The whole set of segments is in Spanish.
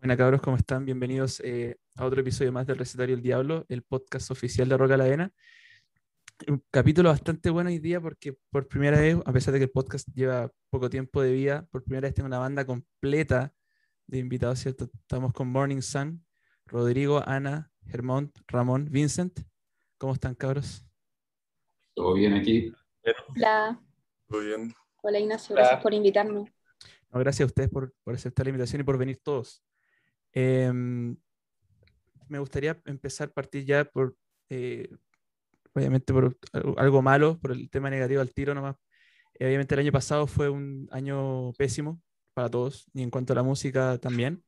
Buenas cabros, ¿cómo están? Bienvenidos eh, a otro episodio más del Recetario del Diablo, el podcast oficial de Roca la Avena. Un capítulo bastante bueno hoy día porque por primera vez, a pesar de que el podcast lleva poco tiempo de vida, por primera vez tengo una banda completa de invitados, ¿cierto? Estamos con Morning Sun, Rodrigo, Ana, Germont, Ramón, Vincent. ¿Cómo están cabros? Todo bien aquí. Hola. Todo bien. Hola Ignacio, gracias por invitarnos. No, gracias a ustedes por, por aceptar la invitación y por venir todos. Em, me gustaría empezar, partir ya por, eh, obviamente por algo malo, por el tema negativo al tiro nomás. Eh, obviamente el año pasado fue un año pésimo para todos, y en cuanto a la música también.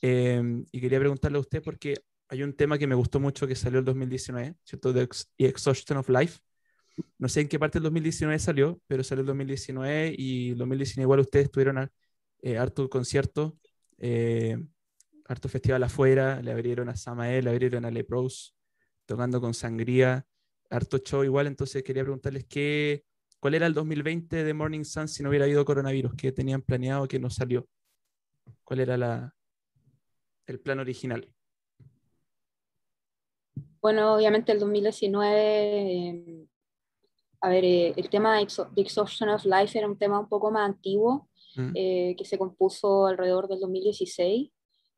Em, y quería preguntarle a usted porque hay un tema que me gustó mucho que salió el 2019, ¿cierto? The Exhaustion of Life. No sé en qué parte del 2019 salió, pero salió el 2019 y el 2019 igual ustedes tuvieron a, eh, harto concierto. Eh, harto festival afuera, le abrieron a Samael, le abrieron a Lepros, tocando con Sangría, harto show igual, entonces quería preguntarles qué, cuál era el 2020 de Morning Sun si no hubiera habido coronavirus, qué tenían planeado que no salió, cuál era la, el plan original. Bueno, obviamente el 2019, em, a ver, eh, el tema de Exhaustion of Life era un tema un poco más antiguo, mm. eh, que se compuso alrededor del 2016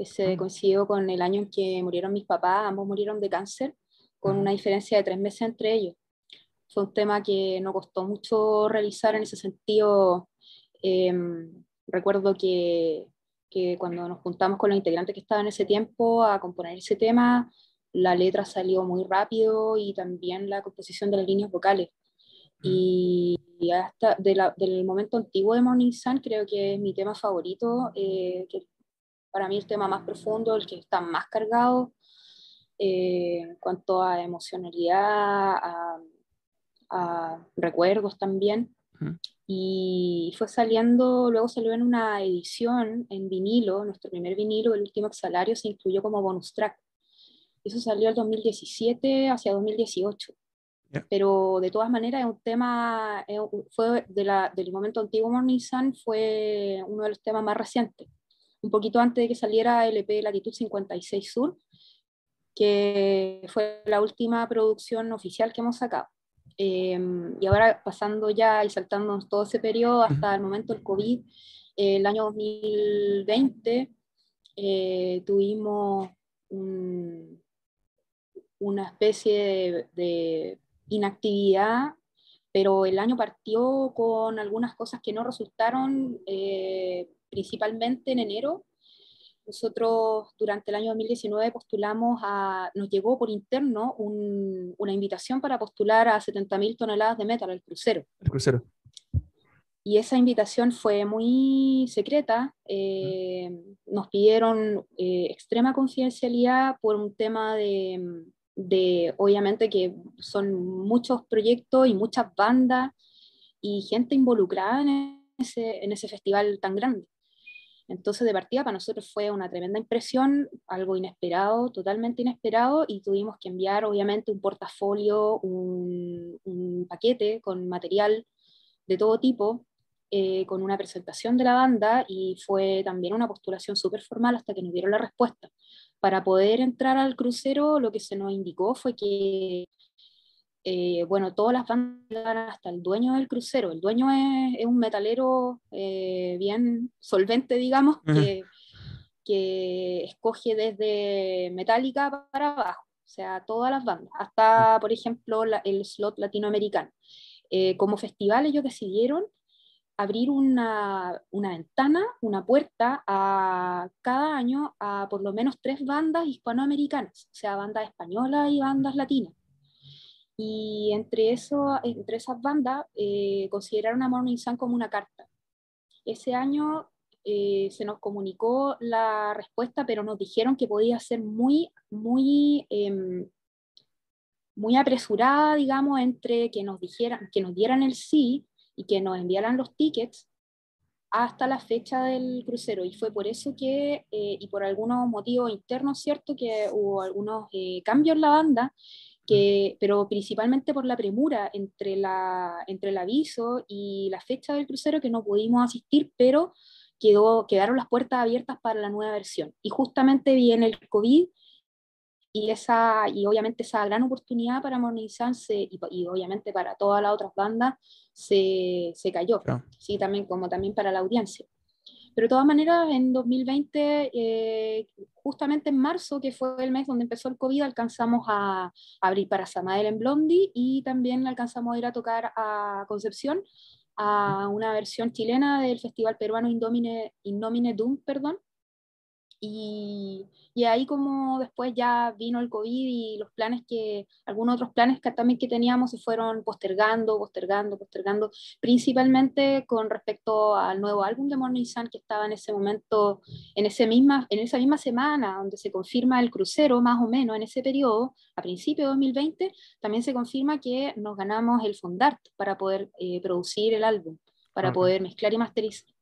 se coincidió con el año en que murieron mis papás, ambos murieron de cáncer, con una diferencia de tres meses entre ellos. Fue un tema que nos costó mucho realizar en ese sentido. Em, recuerdo que, que, cuando nos juntamos con los integrantes que estaban en ese tiempo a componer ese tema, la letra salió muy rápido y también la composición de las líneas vocales. Y, hasta de la, del momento antiguo de Morning Sun creo que es mi tema favorito, eh, que para mí el tema más profundo, el que está más cargado eh, en cuanto a emocionalidad, a, recuerdos también. Y fue saliendo, luego salió en una edición en vinilo, nuestro primer vinilo, el último exhalario, se incluyó como bonus track. Eso salió el 2017 hacia 2018. Pero de todas maneras es un tema, fue de la, del momento antiguo Morning Sun, fue uno de los temas más recientes un poquito antes de que saliera el EP Latitud 56 Sur, que fue la última producción oficial que hemos sacado. Em, y ahora pasando ya y saltándonos todo ese periodo hasta el momento del COVID, el año 2020 eh, tuvimos una especie de, inactividad, pero el año partió con algunas cosas que no resultaron eh, principalmente en enero, nosotros durante el año 2019 postulamos a, nos llegó por interno una invitación para postular a 70.000 toneladas de metal al crucero. El crucero. Y esa invitación fue muy secreta. Eh, nos pidieron eh, extrema confidencialidad por un tema de, de, obviamente, que son muchos proyectos y muchas bandas y gente involucrada en ese, en ese festival tan grande. Entonces, de partida para nosotros fue una tremenda impresión, algo inesperado, totalmente inesperado, y tuvimos que enviar, obviamente, un portafolio, un, paquete con material de todo tipo, eh, con una presentación de la banda, y fue también una postulación súper formal hasta que nos dieron la respuesta. Para poder entrar al crucero, lo que se nos indicó fue que eh, bueno, todas las bandas hasta el dueño del crucero. El dueño es, un metalero eh, bien solvente, digamos, que, que, escoge desde Metallica para abajo, o sea, todas las bandas, hasta, por ejemplo, el slot latinoamericano. Eh, como festival ellos decidieron abrir una, una, ventana, una puerta a cada año a por lo menos tres bandas hispanoamericanas, o sea, bandas españolas y bandas latinas. Y entre, eso, entre esas bandas eh, consideraron a Morning Sun como una carta. Ese año eh, se nos comunicó la respuesta, pero nos dijeron que podía ser muy, muy, em, muy apresurada, digamos, entre que nos, dijeran, que nos dieran el sí y que nos enviaran los tickets hasta la fecha del crucero. Y fue por eso que, eh, y por algunos motivos internos, ¿cierto? Que hubo algunos cambios en la banda pero principalmente por la premura entre, la, entre el aviso y la fecha del crucero que no pudimos asistir, pero quedó, quedaron las puertas abiertas para la nueva versión. Y justamente viene el COVID y, esa, y obviamente esa gran oportunidad para Sun y, y, obviamente para todas las otras bandas se, se cayó, sí, también, como también para la audiencia. Pero de todas maneras, en 2020, eh, justamente en marzo, que fue el mes donde empezó el COVID, alcanzamos a, abrir para Samael en Blondie y también alcanzamos a ir a tocar a Concepción a una versión chilena del festival peruano Indomine, Indomine Doom, perdón, y, y, ahí como después ya vino el COVID y los planes que, algunos otros planes que también que teníamos se fueron postergando, postergando, postergando, principalmente con respecto al nuevo álbum de Morning Sun que estaba en ese momento, en, ese misma, en esa misma semana donde se confirma el crucero más o menos en ese periodo, a principios de 2020, también se confirma que nos ganamos el Fondart para poder eh, producir el álbum, para poder mezclar y masterizar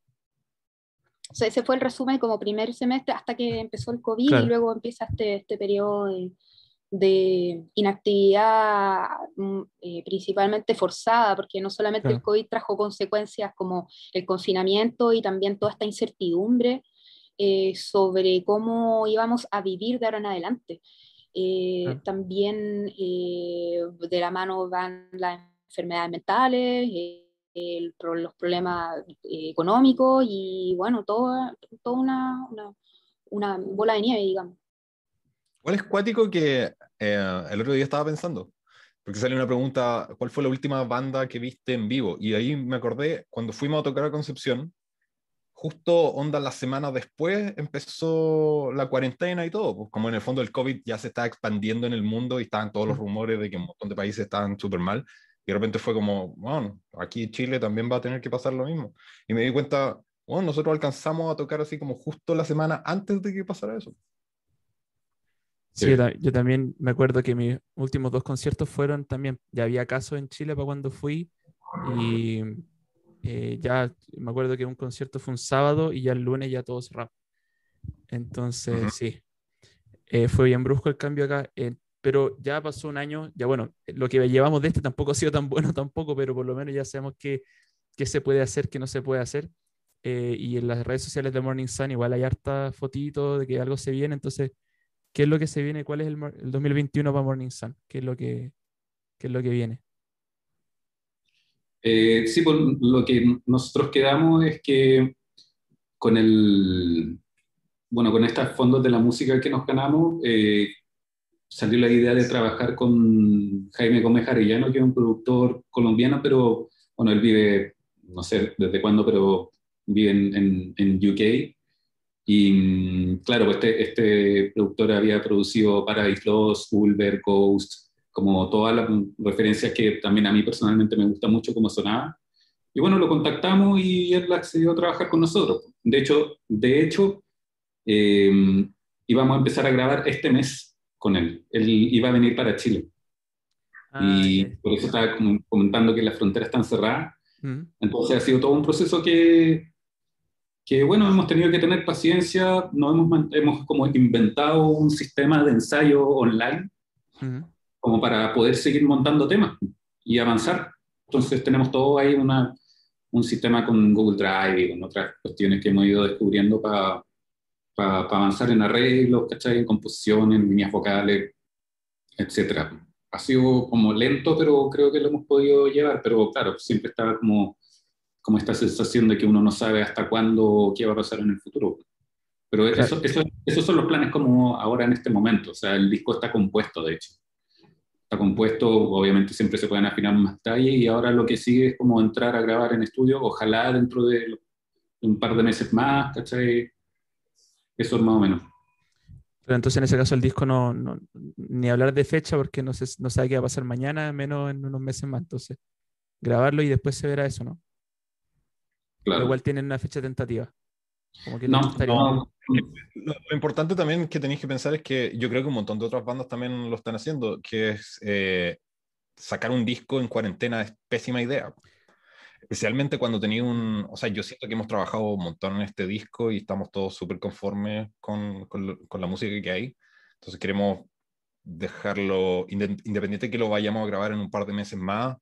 ese fue el resumen como primer semestre hasta que empezó el COVID y luego empieza este, este periodo de, inactividad mm, eh, principalmente forzada, porque no solamente el COVID trajo consecuencias como el confinamiento y también toda esta incertidumbre eh, sobre cómo íbamos a vivir de ahora en adelante. Eh, también de la mano van las enfermedades mentales los problemas eh, económicos y bueno, toda, toda una, una, bola de nieve, digamos. ¿Cuál es cuático que eh, el otro día estaba pensando? Porque sale una pregunta, ¿cuál fue la última banda que viste en vivo? Y ahí me acordé, cuando fuimos a tocar a Concepción, justo onda las semanas después empezó la cuarentena y todo, pues como en el fondo el COVID ya se está expandiendo en el mundo y estaban todos los rumores de que un montón de países estaban súper mal, y de repente fue como, bueno, aquí Chile también va a tener que pasar lo mismo. Y me di cuenta, bueno, nosotros alcanzamos a tocar así como justo la semana antes de que pasara eso. Sí, yo, también me acuerdo que mis últimos dos conciertos fueron también, ya había casos en Chile para cuando fui y eh, ya me acuerdo que un concierto fue un sábado y ya el lunes ya todo cerrado. Entonces, sí, eh, fue bien brusco el cambio acá pero ya pasó un año, ya bueno, lo que llevamos de este tampoco ha sido tan bueno tampoco, pero por lo menos ya sabemos qué, qué se puede hacer, qué no se puede hacer. Eh, y en las redes sociales de Morning Sun igual hay harta fotito de que algo se viene, entonces, ¿qué es lo que se viene? ¿Cuál es el, el 2021 para Morning Sun? ¿Qué es lo que, qué es lo que viene? Eh, sí, pues, lo que nosotros quedamos es que con el, bueno, con estos fondos de la música que nos ganamos, eh, salió la idea de trabajar con Jaime Gómez Arellano, que es un productor colombiano, pero bueno, él vive, no sé desde cuándo, pero vive en, en, UK. Y mm, claro, pues este, este productor había producido Paradise Lost, Ulver, Ghost, como todas las referencias que también a mí personalmente me gusta mucho como sonaba. Y bueno, lo contactamos y él accedió a trabajar con nosotros. De hecho, de hecho eh, íbamos a empezar a grabar este mes con él. Él iba a venir para Chile. Ah, y por eso estaba comentando que las fronteras están cerradas. Mm. Entonces ha sido todo un proceso que, que, bueno, hemos tenido que tener paciencia, no hemos, hemos como inventado un sistema de ensayo online mm. como para poder seguir montando temas y avanzar. Entonces tenemos todo ahí una, un sistema con Google Drive y con otras cuestiones que hemos ido descubriendo para para avanzar en arreglos, ¿cachai? En composición, en líneas vocales, etc. Ha sido como lento, pero creo que lo hemos podido llevar, pero claro, siempre está como, como esta sensación de que uno no sabe hasta cuándo, qué va a pasar en el futuro. Pero eso, eso, esos son los planes como ahora en este momento, o sea, el disco está compuesto, de hecho. Está compuesto, obviamente siempre se pueden afinar más detalles y ahora lo que sigue es como entrar a grabar en estudio, ojalá dentro de un par de meses más, ¿cachai? Eso es más o menos. Pero entonces en ese caso el disco no, no ni hablar de fecha porque no, se, no sabe qué va a pasar mañana, menos en unos meses más. Entonces, grabarlo y después se verá eso, ¿no? Claro. igual tienen una fecha tentativa. Como que no, no. Lo, importante también que tenéis que pensar es que yo creo que un montón de otras bandas también lo están haciendo, que es eh, sacar un disco en cuarentena es pésima idea. Especialmente cuando tenía un, o sea, yo siento que hemos trabajado un montón en este disco y estamos todos súper conformes con, con, con, la música que hay. Entonces queremos dejarlo, independiente que lo vayamos a grabar en un par de meses más,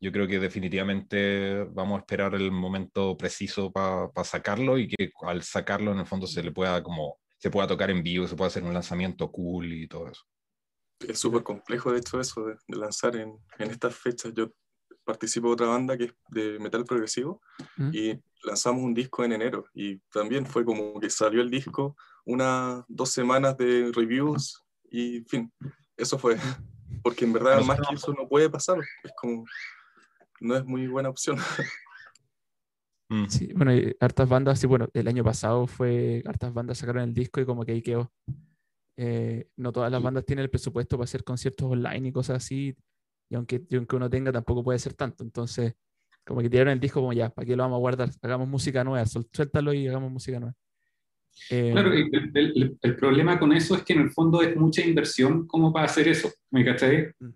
yo creo que definitivamente vamos a esperar el momento preciso para sacarlo y que al sacarlo en el fondo se le pueda como se pueda tocar en vivo, se pueda hacer un lanzamiento cool y todo eso. Es súper complejo, de hecho, eso de, lanzar en, en, estas fechas. Yo participo de otra banda que es de metal progresivo ¿Mm? y lanzamos un disco en enero y también fue como que salió el disco unas dos semanas de reviews y fin, eso fue. Porque en verdad más que eso no puede pasar. Es como, no es muy buena opción. Mm. Sí, bueno, hartas bandas, sí, bueno, el año pasado fue, hartas bandas sacaron el disco y como que ahí quedó. Eh, no todas las bandas tienen el presupuesto para hacer conciertos online y cosas así, y aunque, aunque uno tenga, tampoco puede ser tanto. Entonces, como que tiraron el disco como ya, ¿para qué lo vamos a guardar? Hagamos música nueva, suéltalo y hagamos música nueva. Eh, claro, el, el, problema con eso es que en el fondo es mucha inversión como para hacer eso, ¿me cachai? Mm.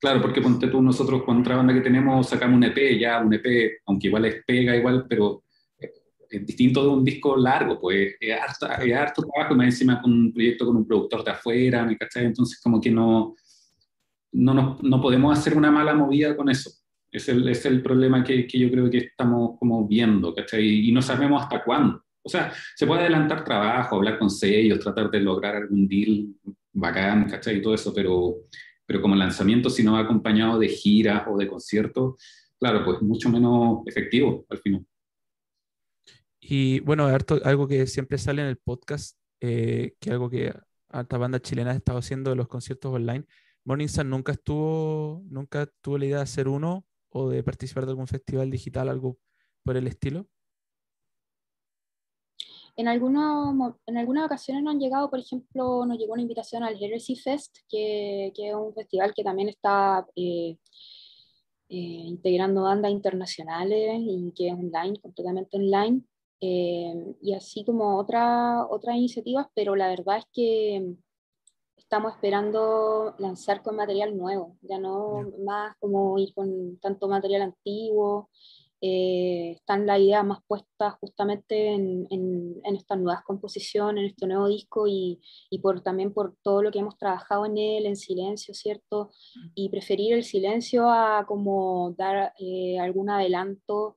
Claro, porque ponte tú, nosotros con otra banda que tenemos sacamos un EP, ya un EP, aunque igual es pega igual, pero eh, es distinto de un disco largo, pues es harto, es harto trabajo, más encima con un proyecto con un productor de afuera, ¿me cachai? Entonces como que no, no, no podemos hacer una mala movida con eso. Es el, es el problema que, que, yo creo que estamos como viendo, ¿cachai? Y no sabemos hasta cuándo. O sea, se puede adelantar trabajo, hablar con sellos, tratar de lograr algún deal bacán, ¿cachai? Y todo eso, pero, pero como lanzamiento, si no va acompañado de giras o de conciertos, claro, pues mucho menos efectivo al final. Y bueno, algo que siempre sale en el podcast, eh, que algo que alta banda chilena ha estado haciendo de los conciertos online. Morning Sun nunca estuvo, nunca tuvo la idea de hacer uno o de participar de algún festival digital, algo por el estilo. En, algunos, en algunas ocasiones nos han llegado, por ejemplo, nos llegó una invitación al Heresy Fest, que, que es un festival que también está eh, eh, integrando bandas internacionales y que es online, completamente online. Eh, y así como otra, otras iniciativas, pero la verdad es que estamos esperando lanzar con material nuevo, ya no más como ir con tanto material antiguo eh, están las ideas más puestas justamente en, en, estas nuevas composiciones, en este nuevo disco y, y, por, también por todo lo que hemos trabajado en él, en silencio, ¿cierto? Y preferir el silencio a como dar eh, algún adelanto,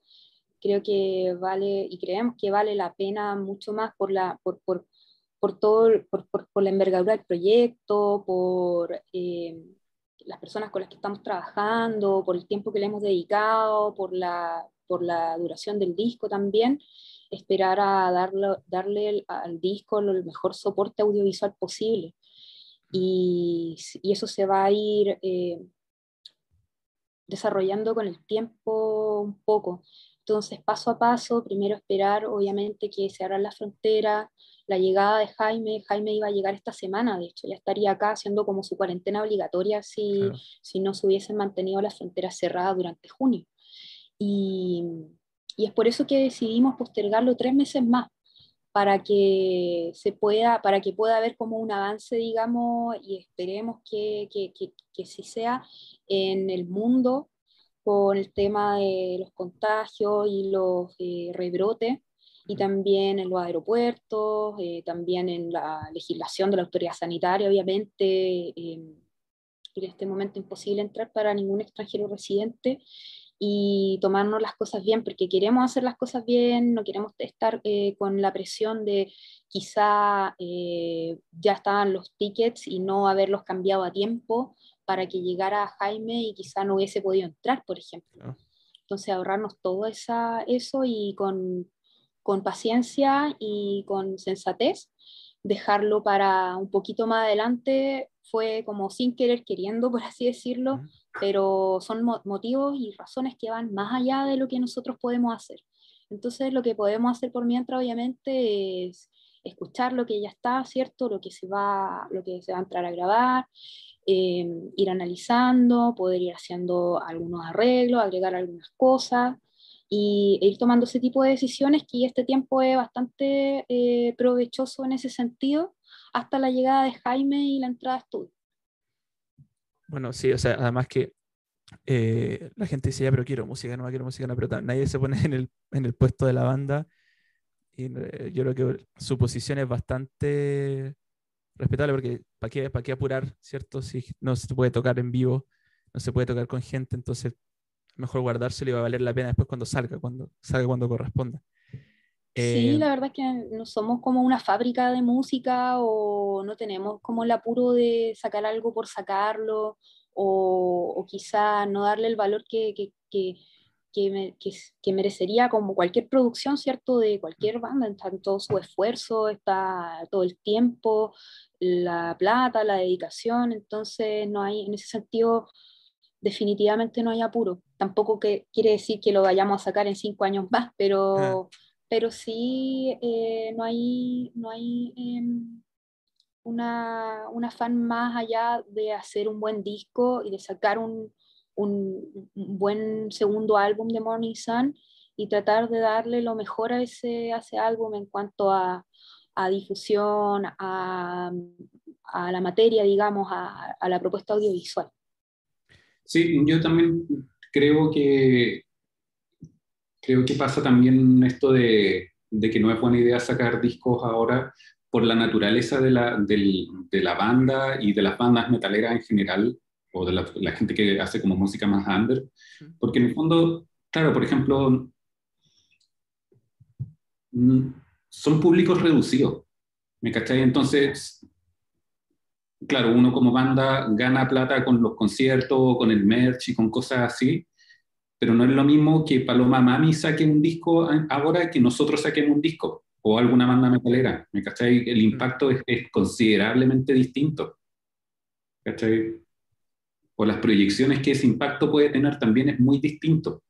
creo que vale y creemos que vale la pena mucho más por la... Por, por, por todo, por, por, por, la envergadura del proyecto, por eh, las personas con las que estamos trabajando, por el tiempo que le hemos dedicado, por la, por la duración del disco también, esperar a darle, darle al disco el mejor soporte audiovisual posible. Y, y eso se va a ir eh, desarrollando con el tiempo un poco. Entonces, paso a paso, primero esperar, obviamente, que se abra la frontera, la llegada de Jaime, Jaime iba a llegar esta semana, de hecho, ya estaría acá haciendo como su cuarentena obligatoria si, si no se hubiesen mantenido las fronteras cerradas durante junio. Y, y, es por eso que decidimos postergarlo tres meses más, para que se pueda, para que pueda haber como un avance, digamos, y esperemos que, que, que, que sí sea en el mundo con el tema de los contagios y los eh, rebrotes y también en los aeropuertos, eh, también en la legislación de la autoridad sanitaria, obviamente. Eh, en este momento imposible entrar para ningún extranjero residente y tomarnos las cosas bien, porque queremos hacer las cosas bien, no queremos estar eh, con la presión de quizá ya estaban los tickets y no haberlos cambiado a tiempo para que llegara Jaime y quizá no hubiese podido entrar, por ejemplo. Entonces ahorrarnos todo esa, eso y con con paciencia y con sensatez. Dejarlo para un poquito más adelante fue como sin querer queriendo, por así decirlo, pero son motivos y razones que van más allá de lo que nosotros podemos hacer. Entonces lo que podemos hacer por mientras obviamente es escuchar lo que ya está, ¿cierto? Lo que se va, lo que se va a entrar a grabar, eh, ir analizando, poder ir haciendo algunos arreglos, agregar algunas cosas y ir tomando ese tipo de decisiones que este tiempo es bastante eh, provechoso en ese sentido hasta la llegada de Jaime y la entrada de estudio. Bueno, sí, o sea, además que eh, la gente dice, ya, pero quiero música no quiero música no pero nadie se pone en el, en el puesto de la banda y eh, yo creo que su posición es bastante respetable porque ¿para qué, para qué apurar, cierto? Si no se puede tocar en vivo, no se puede tocar con gente, entonces mejor guardárselo y va a valer la pena después cuando salga, cuando salga cuando corresponda. Sí, Eh, la verdad es que no somos como una fábrica de música o no tenemos como el apuro de sacar algo por sacarlo o, o quizá no darle el valor que, que, que, que, me- que merecería como cualquier producción, ¿cierto? De cualquier banda, está en todo su esfuerzo, está todo el tiempo, la plata, la dedicación, entonces no hay, en ese sentido, definitivamente no hay apuro. Tampoco que quiere decir que lo vayamos a sacar en cinco años más, pero, pero sí sí no hay, no hay em, una, un afán más allá de hacer un buen disco y de sacar un, un- un buen segundo álbum de Morning Sun y tratar de darle lo mejor a ese, a ese álbum en cuanto a, a difusión, a, a la materia, digamos, a, a la propuesta audiovisual. Sí, yo también creo que creo que pasa también esto de, de que no es buena idea sacar discos ahora por la naturaleza de la, del- de la banda y de las bandas metaleras en general, o de la, la gente que hace como música más under, porque en el fondo, claro, por ejemplo, mm, son públicos reducidos, ¿me cachai? Entonces, claro, uno como banda gana plata con los conciertos, con el merch y con cosas así, pero no es lo mismo que Paloma Mami saque un disco ahora que nosotros saquemos un disco o alguna banda metalera, ¿me cachai? El impacto es, es considerablemente distinto, ¿cachai? O las proyecciones que ese impacto puede tener también es muy distinto.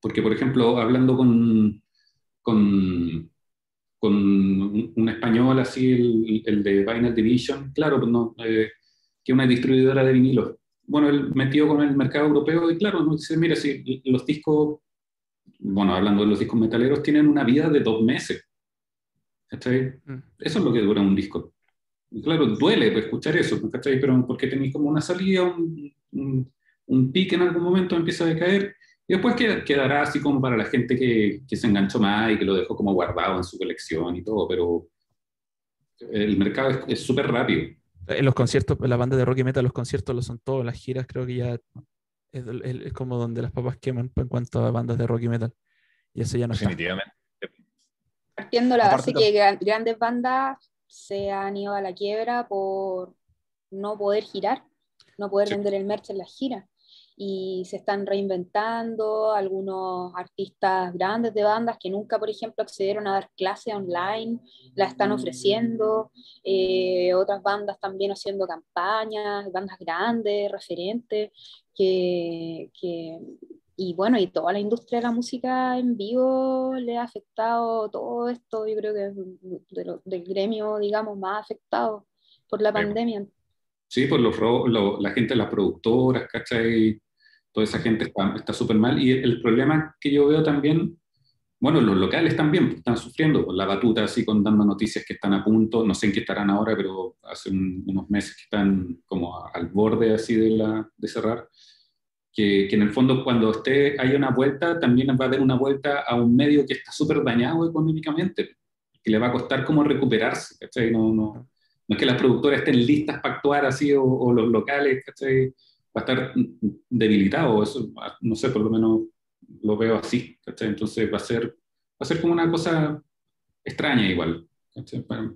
Porque, por ejemplo, hablando con, con, con un, un español así, el, el de Vinyl Division, claro, pues no, eh, que una distribuidora de vinilos. Bueno, él metió con el mercado europeo y claro, dice, mira, si los discos, bueno, hablando de los discos metaleros, tienen una vida de dos meses. ¿Cachai? Mm. Eso es lo que dura un disco. Y claro, duele pues, escuchar eso, ¿cachai? Pero porque tenéis como una salida, un, un, un pique en algún momento empieza a decaer, y después qued- quedará así como para la gente que, que se enganchó más y que lo dejó como guardado en su colección y todo, pero el mercado es- súper rápido. En los conciertos, en la banda de rock y metal, los conciertos lo son todos, las giras creo que ya es, es- es como donde las papas queman en cuanto a bandas de rock y metal. Y eso ya no está. Definitivamente. Partiendo la Aparte base que gran- grandes bandas se han ido a la quiebra por no poder girar, no poder Sí. vender el merch en las giras. Y se están reinventando algunos artistas grandes de bandas que nunca, por ejemplo, accedieron a dar clase online, la están ofreciendo. eh, otras bandas también haciendo campañas, bandas grandes, referentes, que, que y bueno, y toda la industria de la música en vivo le ha afectado todo esto, yo creo que es de lo- del gremio, digamos, más afectado por la pandemia. Sí, por los, lo- la gente las productoras, ¿cachai? Toda esa gente está súper mal. Y el, problema que yo veo también, bueno, los locales también pues, están sufriendo, con la batuta así, con dando noticias que están a punto, no sé en qué estarán ahora, pero hace un- unos meses que están como a- al borde así de, la, de cerrar. Que, que en el fondo cuando esté, haya una vuelta, también va a haber una vuelta a un medio que está súper dañado económicamente, que le va a costar como recuperarse, ¿cachai? No, no, no es que las productoras estén listas para actuar así o, o los locales, ¿cachai? Va a estar debilitado, eso, no sé, por lo menos lo veo así, ¿cachai? Entonces va a ser, va a ser como una cosa extraña igual. Para,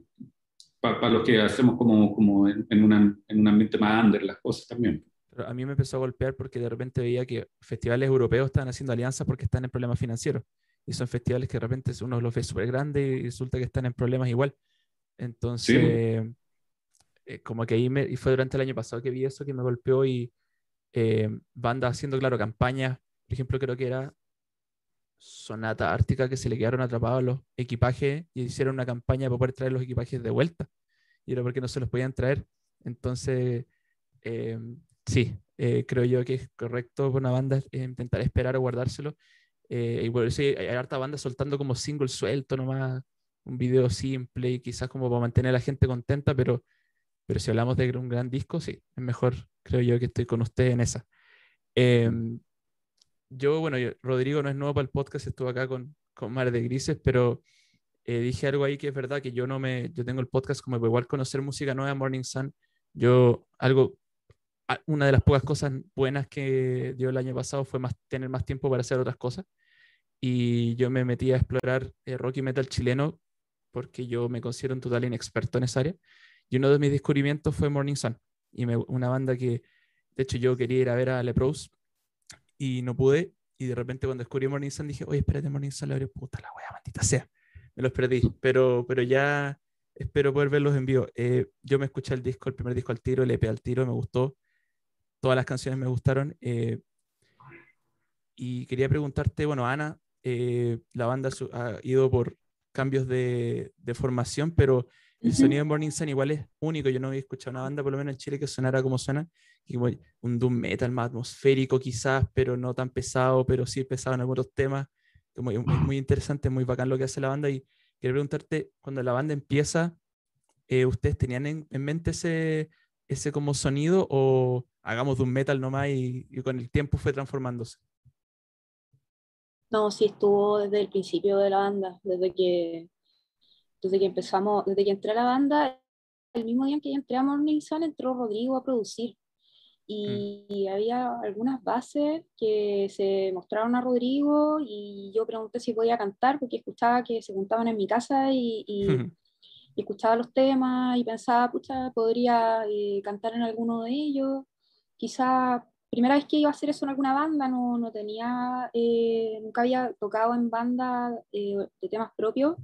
para- para los que hacemos como, como en, en, una- en un ambiente más under las cosas también. Pero a mí me empezó a golpear porque de repente veía que festivales europeos estaban haciendo alianzas porque están en problemas financieros. Y son festivales que de repente uno los ve súper grandes y resulta que están en problemas igual. Entonces, eh, como que ahí me, y fue durante el año pasado que vi eso que me golpeó y eh, bandas haciendo, claro, campañas. Por ejemplo, creo que era Sonata Ártica que se le quedaron atrapados los equipajes y hicieron una campaña para poder traer los equipajes de vuelta. Y era porque no se los podían traer. Entonces, eh, sí, eh, creo yo que es correcto para una banda eh, intentar esperar o guardárselo. Eh, y por eso hay, hay harta banda soltando como single suelto nomás, un video simple y quizás como para mantener a la gente contenta, pero, pero si hablamos de un gran disco, sí, es mejor, creo yo, que estoy con usted en esa. Em, yo, bueno, Rodrigo no es nuevo para el podcast, estuvo acá con, con Mar de Grises, pero eh, dije algo ahí que es verdad, que yo no me, yo tengo el podcast como igual conocer música nueva, Morning Sun, yo algo una de las pocas cosas buenas que dio el año pasado fue más, tener más tiempo para hacer otras cosas. Y yo me metí a explorar eh, rock y metal chileno porque yo me considero un total inexperto en esa área. Y uno de mis descubrimientos fue Morning Sun. Y una banda que, de hecho, yo quería ir a ver a Lepros y no pude. Y de repente cuando descubrí Morning Sun dije, oye, espérate, Morning Sun, le puta la wea, maldita sea. Me los perdí, pero, pero ya espero poder verlos en vivo. Eh, yo me escuché el disco, el primer disco al tiro, el EP al tiro, me gustó. Todas las canciones me gustaron. Eh, y quería preguntarte, bueno, Ana, eh, la banda ha ido por cambios de, de formación, pero el sonido de Morning Sun igual es único. Yo no había escuchado una banda, por lo menos en Chile, que sonara como suena. un doom metal más atmosférico quizás, pero no tan pesado, pero sí pesado en algunos temas. Como, es muy interesante, muy bacán lo que hace la banda. Y quería preguntarte, cuando la banda empieza, eh, ¿ustedes tenían en, mente ese, ese como sonido o hagamos doom metal nomás y, y con el tiempo fue transformándose? No, sí estuvo desde el principio de la banda, desde que desde que empezamos, desde que entré a la banda, el mismo día en que entré a Morning Sun, entró Rodrigo a producir. Y, mm. había algunas bases que se mostraron a Rodrigo y yo pregunté si podía cantar porque escuchaba que se juntaban en mi casa y, y, escuchaba los temas y pensaba, pucha, podría eh, cantar en alguno de ellos. Quizá primera vez que iba a hacer eso en alguna banda, no, no tenía, eh, nunca había tocado en banda eh, de temas propios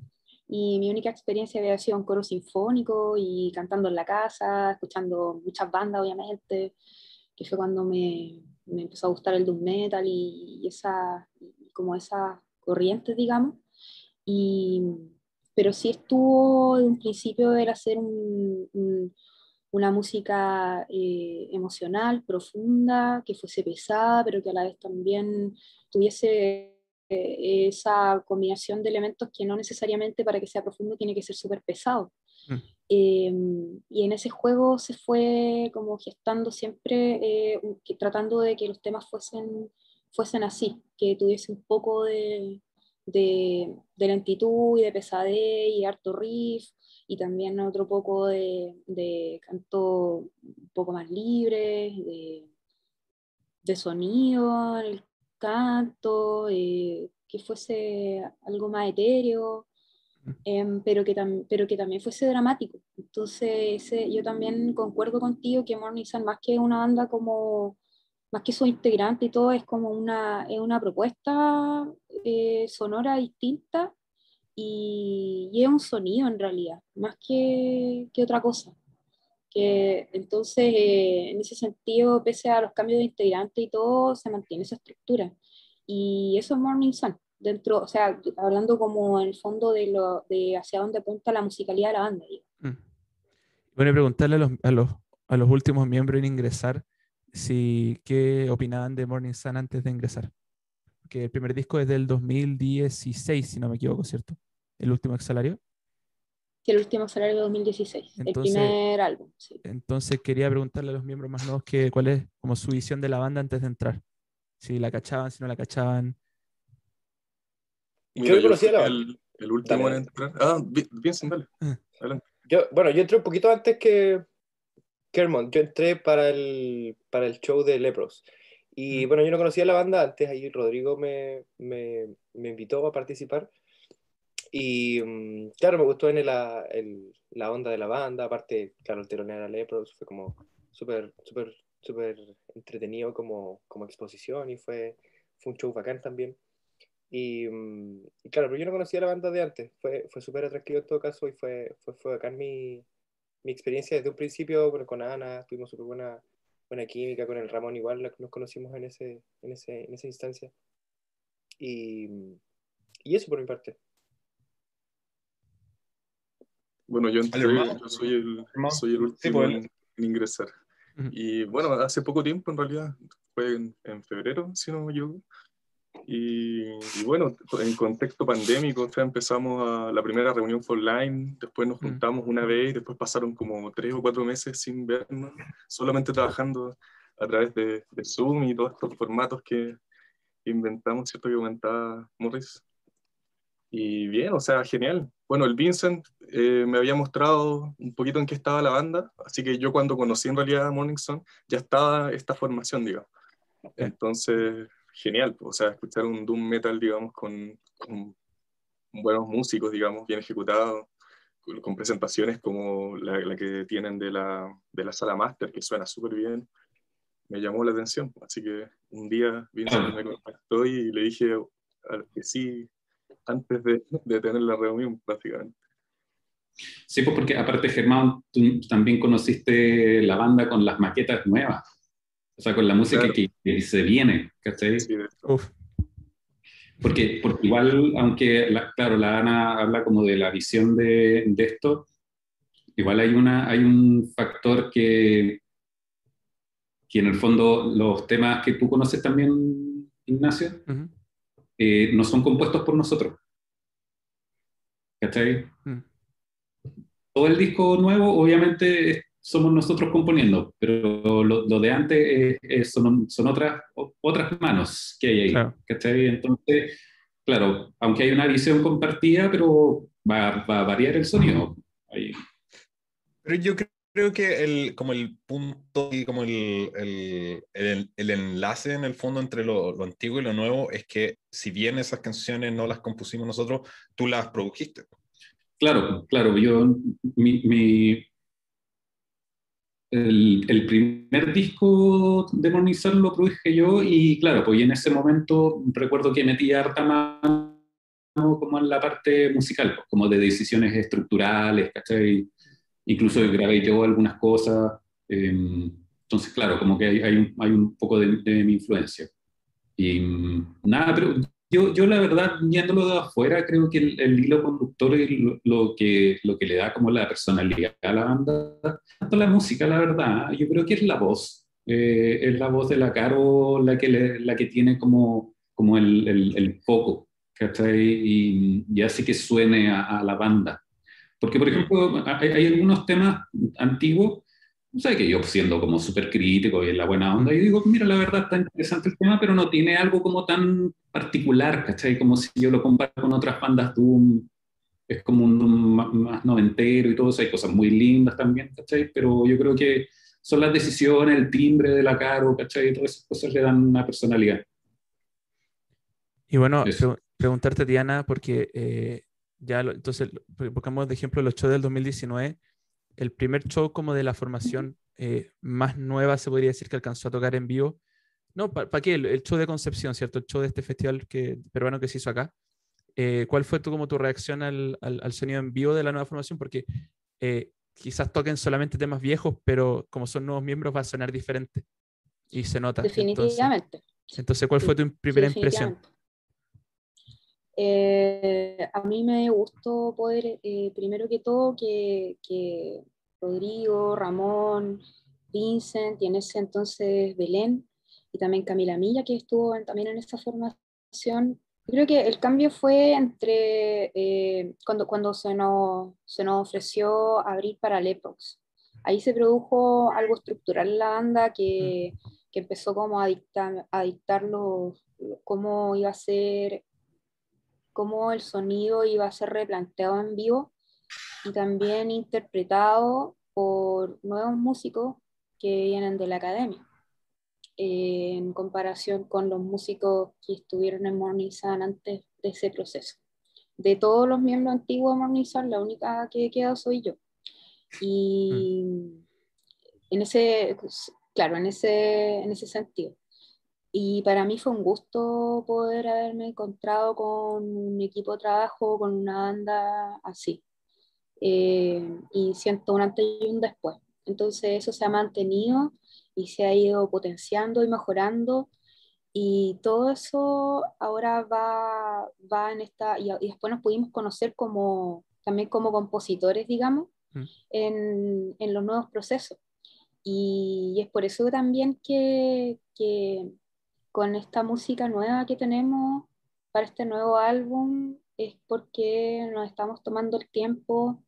y mi única experiencia había sido un coro sinfónico y cantando en la casa, escuchando muchas bandas, obviamente, que fue cuando me, me empezó a gustar el doom metal y, esa, como esa corriente, digamos. Y, pero sí estuvo de un principio el hacer una música eh, emocional, profunda, que fuese pesada, pero que a la vez también tuviese esa combinación de elementos que no necesariamente para que sea profundo tiene que ser súper pesado. Mm. Em, y en ese juego se fue como gestando siempre, eh, tratando de que los temas fuesen, fuesen así, que tuviese un poco de, de, lentitud y de pesadez y harto riff, y también otro poco de, de canto un poco más libre, de, de sonido el canto, eh, que fuese algo más etéreo, em, pero, que pero que también fuese dramático. Entonces, yo también concuerdo contigo que Morning Sun, más que una banda como, más que su integrante y todo, es como una, es una propuesta eh, sonora distinta y, y, es un sonido en realidad, más que, que otra cosa. Que, entonces, eh, en ese sentido, pese a los cambios de integrante y todo, se mantiene esa estructura. Y eso es Morning Sun, dentro, o sea, hablando como en el fondo de, lo, de hacia dónde apunta la musicalidad de la banda. Mm. Bueno, preguntarle a los, a, los, a los últimos miembros en ingresar si qué opinaban de Morning Sun antes de ingresar. Que el primer disco es del 2016, si no me equivoco, ¿cierto? El último Exalario que el último salario de 2016, el primer álbum. Entonces quería preguntarle a los miembros más nuevos que, cuál es como su visión de la banda antes de entrar. Si la cachaban, si no la cachaban. yo conocía la el, el, último en entrar. Ah, piensen, dale. Ah. Yo, bueno, yo entré un poquito antes que Kermont. Yo entré para el, para el show de Lepros. Y mm. bueno, yo no conocía la banda antes, ahí Rodrigo me, me, me invitó a participar. Y mm, claro, me gustó en la, la onda de la banda, aparte, claro, el telonear a Lepros fue como súper, súper, súper entretenido como, como exposición y fue, fue un show bacán también. Y, mm, y, claro, pero yo no conocía la banda de antes, fue, fue súper atractivo en todo caso y fue, fue, fue bacán mi, mi experiencia desde un principio bueno, con Ana, tuvimos súper buena, buena química, con el Ramón igual nos conocimos en, ese, en, ese, en esa instancia. Y, y eso por mi parte. Bueno, yo, yo soy, el, soy el último pues, en, ingresar. Y bueno, hace poco tiempo en realidad, fue en, febrero, si no me equivoco. Y, y, bueno, en contexto pandémico, empezamos a, la primera reunión fue online, después nos juntamos una vez y después pasaron como tres o cuatro meses sin vernos, solamente trabajando a través de, de Zoom y todos estos formatos que inventamos, ¿cierto? Que comentaba Morris. Y bien, o sea, genial. Bueno, el Vincent eh, me había mostrado un poquito en qué estaba la banda, así que yo cuando conocí en realidad a Morning Sun ya estaba esta formación, digamos. Entonces, genial, o sea, escuchar un doom metal, digamos, con, con buenos músicos, digamos, bien ejecutados, con, presentaciones como la, la, que tienen de la, de la sala master, que suena súper bien, me llamó la atención. Así que un día Vincent me contactó y le dije que sí, antes de, de tener la reunión, básicamente. Sí, pues porque aparte, Germán, tú también conociste la banda con las maquetas nuevas, o sea, con la música que, se viene, ¿cachai? Sí, porque, porque igual, aunque, claro, la Ana habla como de la visión de, de, esto, igual hay, una, hay un factor que, que en el fondo los temas que tú conoces también, Ignacio, eh, no son compuestos por nosotros. ¿Cachai? Mm. Todo el disco nuevo, obviamente, somos nosotros componiendo, pero lo, lo de antes son, son, otras, otras manos que hay ahí. ¿cachai? Entonces, claro, aunque hay una visión compartida, pero va, va a variar el sonido. Ahí. Pero yo creo creo que el, como el punto y como el, el, el, enlace en el fondo entre lo, lo, antiguo y lo nuevo es que si bien esas canciones no las compusimos nosotros, tú las produjiste. Claro, claro, yo, mi, mi el, el, primer disco de Monizar lo produje yo y claro, pues en ese momento recuerdo que metí harta mano como en la parte musical, pues, como de decisiones estructurales, ¿cachai? Incluso grabé yo algunas cosas. Em, entonces, claro, como que hay, un, poco de, mi influencia. Y nada, pero yo, yo la verdad, viéndolo de afuera, creo que el, hilo conductor y lo, que, lo que le da como la personalidad a la banda, tanto la música, la verdad, yo creo que es la voz. Eh, es la voz de la Caro la que, la que tiene como, como el, el, el foco, ¿cachai? Y, y hace que suene a la banda. Porque, por ejemplo, hay, algunos temas antiguos, ¿sabes? Que yo siendo como súper crítico y en la buena onda, y digo, mira, la verdad está interesante el tema, pero no tiene algo como tan particular, ¿cachai? Como si yo lo comparo con otras bandas Doom, es como un Doom más noventero y todo eso, hay cosas muy lindas también, ¿cachai? Pero yo creo que son las decisiones, el timbre de la caro, ¿cachai? Todas esas cosas le dan una personalidad. Y bueno, preguntarte, Diana, porque eh, ya, entonces, pongamos de ejemplo los shows del 2019, el primer show como de la formación eh, más nueva, se podría decir, que alcanzó a tocar en vivo. No, ¿para qué? El, show de Concepción, ¿cierto? El show de este festival que, peruano que se hizo acá. Eh, ¿Cuál fue tu, como tu reacción al, al, sonido en vivo de la nueva formación? Porque eh, quizás toquen solamente temas viejos, pero como son nuevos miembros va a sonar diferente. Y se nota. Definitivamente. Entonces, ¿cuál fue tu primera impresión? Eh, a mí me gustó poder, eh, primero que todo, que, que, Rodrigo, Ramón, Vincent y en ese entonces Belén y también Camila Milla, que estuvo también en esta formación. Creo que el cambio fue entre eh, cuando, cuando se, nos, se nos ofreció abrir para Leprox. Ahí se produjo algo estructural en la banda que, que empezó como a dictar, a dictar cómo iba a ser cómo el sonido iba a ser replanteado en vivo y también interpretado por nuevos músicos que vienen de la academia, eh, en comparación con los músicos que estuvieron en Morning antes de ese proceso. De todos los miembros antiguos de Morning la única que queda soy yo. Y mm. en ese, claro, en ese, en ese sentido. Y para mí fue un gusto poder haberme encontrado con un equipo de trabajo, con una banda así. Eh, y siento un antes y un después. Entonces eso se ha mantenido y se ha ido potenciando y mejorando. Y todo eso ahora va, va en esta, y, después nos pudimos conocer como, también como compositores, digamos, mm. en, en, los nuevos procesos. Y, y, es por eso también que, que con esta música nueva que tenemos para este nuevo álbum es porque nos estamos tomando el tiempo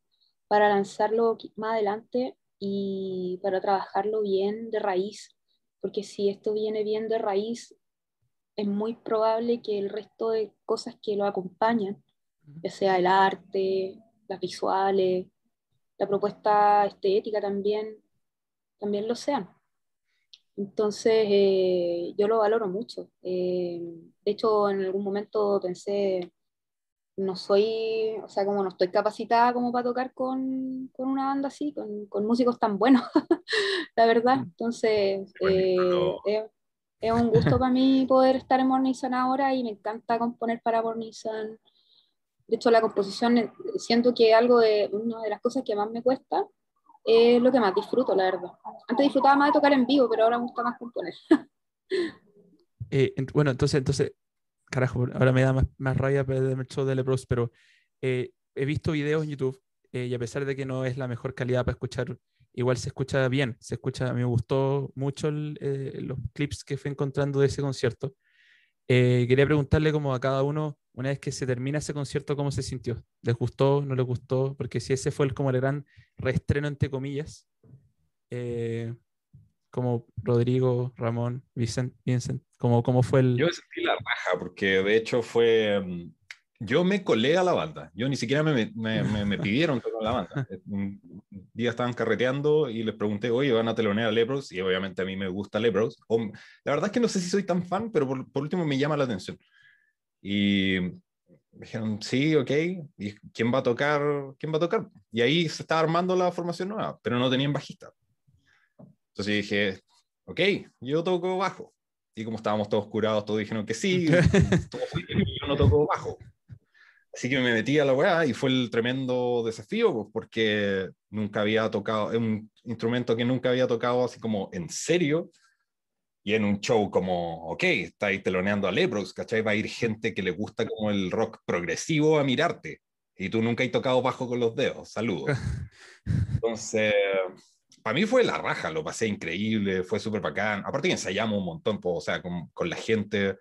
para lanzarlo más adelante y para trabajarlo bien de raíz, porque si esto viene bien de raíz, es muy probable que el resto de cosas que lo acompañan, ya sea el arte, las visuales, la propuesta estética también, también lo sean. Entonces, eh, yo lo valoro mucho. Eh, de hecho, en algún momento pensé, no soy, o sea, como no estoy capacitada como para tocar con, con una banda así, con, con músicos tan buenos, la verdad. Entonces, eh, es, un gusto para mí poder estar en Morning ahora y me encanta componer para Morning De hecho, la composición, siento que algo de, una de las cosas que más me cuesta es lo que más disfruto, la verdad. Antes disfrutaba más de tocar en vivo, pero ahora me gusta más componer. Eh, bueno, entonces, entonces, carajo, ahora me da más, más rabia perder el show de Lebros, pero eh, he visto videos en YouTube eh, y a pesar de que no es la mejor calidad para escuchar, igual se escucha bien, se escucha, me gustó mucho los clips que fui encontrando de ese concierto. Quería preguntarle como a cada uno, una vez que se termina ese concierto, ¿cómo se sintió? ¿Les gustó? ¿No les gustó? Porque si ese fue el, como el gran reestreno, entre comillas, eh, como Rodrigo, Ramón, Vincent, Vincent como, ¿cómo fue el...? Yo sentí la raja, porque de hecho fue... Mm, yo me colé a la banda, yo ni siquiera me, me, me, pidieron tocar la banda. Día estaban carreteando y les pregunté, oye, ¿van a telonear a Lebros? Y obviamente a mí me gusta Lebros. la verdad es que no sé si soy tan fan, pero por, por último me llama la atención. Y dijeron, sí, ok, ¿y quién va a tocar? ¿Quién va a tocar? Y ahí se estaba armando la formación nueva, pero no tenían bajista. Entonces dije, ok, yo toco bajo. Y como estábamos todos curados, todos dijeron que sí, yo no toco bajo. Así que me metí a la weá y fue el tremendo desafío, pues, porque nunca había tocado, es un instrumento que nunca había tocado así como en serio, y en un show como, ok, estáis teloneando a Leprox, ¿cachai? Va a ir gente que le gusta como el rock progresivo a mirarte. Y tú nunca has tocado bajo con los dedos. Saludos. Entonces, para mí fue la raja, lo pasé increíble, fue súper bacán. Aparte que ensayamos un montón, o sea, con, con, la gente,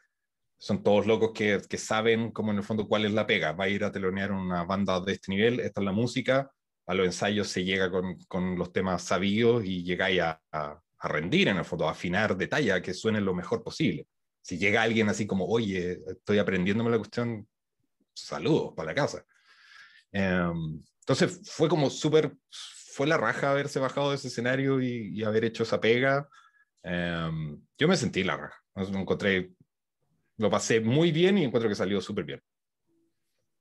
son todos locos que, que, saben como en el fondo cuál es la pega. Va a ir a telonear una banda de este nivel, esta es la música, a los ensayos se llega con, con los temas sabidos y llegáis a, a, rendir en el fondo, a afinar detalle, a que suene lo mejor posible. Si llega alguien así como, oye, estoy aprendiéndome la cuestión, saludos para la casa. Em, entonces fue como súper, fue la raja haberse bajado de ese escenario y, haber hecho esa pega. Em, yo me sentí la raja, me encontré, lo pasé muy bien y encuentro que salió súper bien.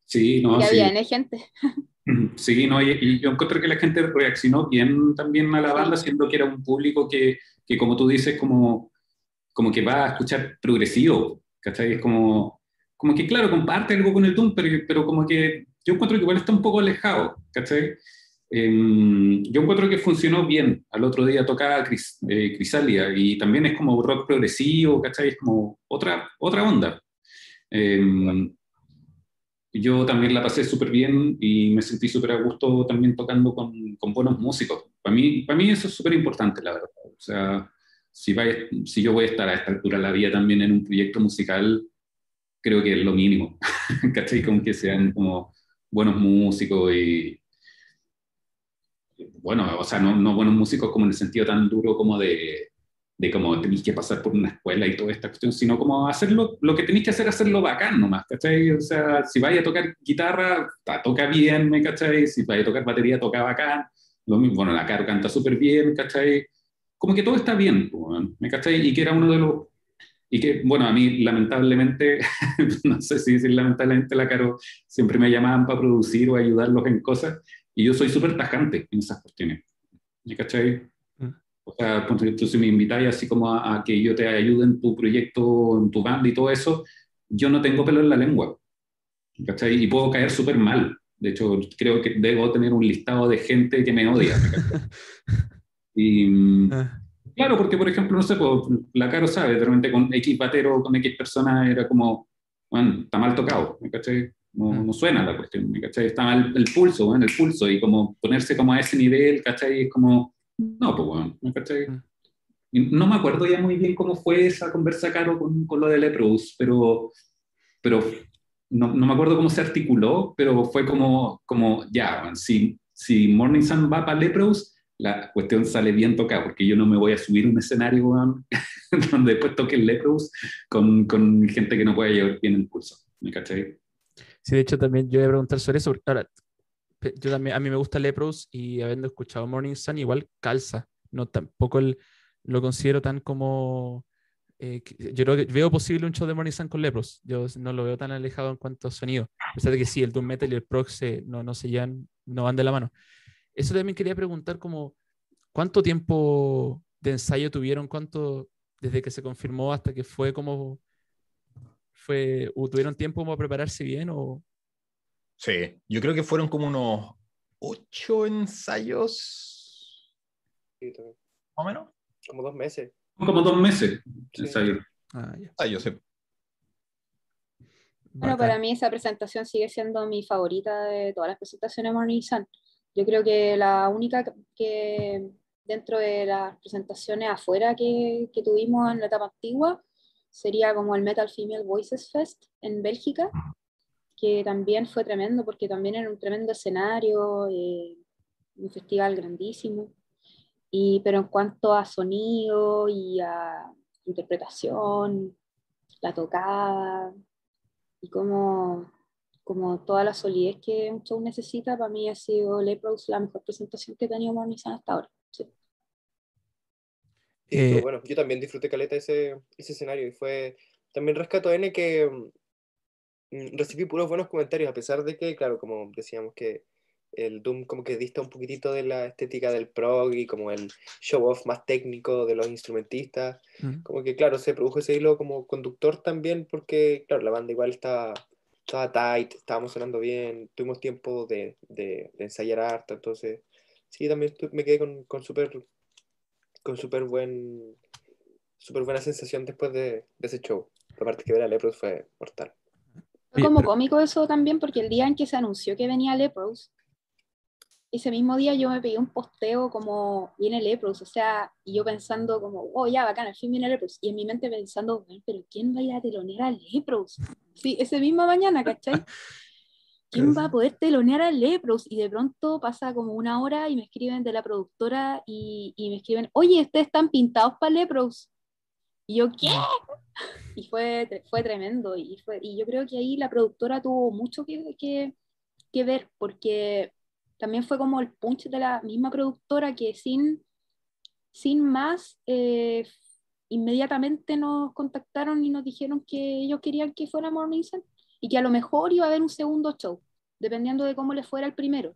Sí, no, ya viene gente. Sí, no, y, yo encuentro que la gente reaccionó bien también a la banda, siendo que era un público que, que, como tú dices, como, como que va a escuchar progresivo, ¿cachai? Es como, como que, claro, comparte algo con el Doom, pero, pero como que yo encuentro que igual está un poco alejado, ¿cachai? Em, yo encuentro que funcionó bien. Al otro día tocaba Cris, eh, Crisalia y también es como rock progresivo, ¿cachai? Es como otra, otra onda. Eh, yo también la pasé súper bien y me sentí súper a gusto también tocando con, con, buenos músicos. Para mí, para mí eso es súper importante, la verdad. O sea, si, si yo voy a estar a esta altura de la vida también en un proyecto musical, creo que es lo mínimo, ¿cachai? Con que sean como buenos músicos y, bueno, o sea, no, no buenos músicos como en el sentido tan duro como de, de cómo tenéis que pasar por una escuela y toda esta cuestión, sino como hacerlo, lo que tenéis que hacer hacerlo bacán nomás, ¿cachai? O sea, si vais a tocar guitarra, toca bien, ¿me cachai? Si vais a tocar batería, toca bacán. Lo mismo, bueno, la Caro canta súper bien, ¿cachai? Como que todo está bien, ¿me cachai? Y que era uno de los... Y que, bueno, a mí lamentablemente, no sé si decir lamentablemente la Caro, siempre me llamaban para producir o ayudarlos en cosas, y yo soy súper tajante en esas cuestiones, ¿me cachai? O sea, tú si me invitáis así como a, que yo te ayude en tu proyecto, en tu banda y todo eso, yo no tengo pelo en la lengua. ¿cachai? Y puedo caer súper mal. De hecho, creo que debo tener un listado de gente que me odia. y ah. claro, porque por ejemplo, no sé, pues, la Caro sabe, de repente con X batero, con X persona era como, bueno, está mal tocado, ¿cachai? No, ah. no, suena la cuestión, ¿cachai? Está el pulso, bueno, el pulso, y como ponerse como a ese nivel, ¿cachai? Es como no, pues bueno, mm. No me acuerdo ya muy bien cómo fue esa conversa, Caro, con, con lo de Leprous, pero, pero no, no, me acuerdo cómo se articuló, pero fue como, como ya, si, si Morning Sun va para Leprous, la cuestión sale bien tocada, porque yo no me voy a subir un escenario donde después toque el Leprous con, con, gente que no puede llevar bien el pulso. ¿Me cachai? Sí, de hecho también yo voy a preguntar sobre eso. Ahora, yo también, a mí me gusta Lepros y habiendo escuchado Morning Sun, igual calza. No, tampoco el, lo considero tan como. Eh, yo creo que veo posible un show de Morning Sun con Lepros. Yo no lo veo tan alejado en cuanto a sonido. A pesar de que sí, el Doom Metal y el Proc no, no se llevan, no van de la mano. Eso también quería preguntar, como, ¿cuánto tiempo de ensayo tuvieron? ¿Cuánto desde que se confirmó hasta que fue como fue, ¿tuvieron tiempo como a prepararse bien o, Sí, yo creo que fueron como unos ocho ensayos. Sí, también. ¿Más o menos? Como dos meses. Como dos meses Sí. ensayo. Ah, ya. Ah, yo sé. Bueno, Bacán. para mí esa presentación sigue siendo mi favorita de todas las presentaciones de Morning Sun. Yo creo que la única que- que dentro de las presentaciones afuera que, que tuvimos en la etapa antigua sería como el Metal Female Voices Fest en Bélgica, que también fue tremendo porque también era un tremendo escenario, eh, un festival grandísimo. Y, pero en cuanto a sonido y a interpretación, la tocada, y como, como toda la solidez que un show necesita, para mí ha sido Leprous la mejor presentación que he tenido Morning Sun hasta ahora. Eh, bueno, yo también disfruté caleta ese, ese escenario y fue también rescato N que mm, recibí puros buenos comentarios, a pesar de que, claro, como decíamos que el Doom como que dista un poquitito de la estética del prog y como el show off más técnico de los instrumentistas, Mm. como que claro, se produjo ese hilo como conductor también porque, claro, la banda igual estaba, estaba tight, estábamos sonando bien, tuvimos tiempo de, de- de ensayar harto, entonces sí, también me quedé con, con súper con súper buen súper buena sensación después de, de ese show. Aparte que ver a Lepros fue mortal. Fue como pero- cómico eso también, porque el día en que se anunció que venía Lepros, ese mismo día yo me pegué un posteo como viene Lepros, o sea, y yo pensando como, oh, ya, bacán, al fin viene Lepros, y en mi mente pensando, "Bueno, pero ¿quién va a ir a telonear a Lepros? Sí, ese mismo mañana, ¿cachai? ¿Quién va a poder telonear a Lepros? Y de pronto pasa como una hora y me escriben de la productora y, y me escriben, oye, ustedes están pintados para Lepros. Y yo, ¿qué? Y fue, fue tremendo. Y, fue, y yo creo que ahí la productora tuvo mucho que, que, que ver, porque también fue como el punch de la misma productora que sin, sin más, eh, inmediatamente nos contactaron y nos dijeron que ellos querían que fuera Morning Sun y que a lo mejor iba a haber un segundo show, dependiendo de cómo le fuera el primero,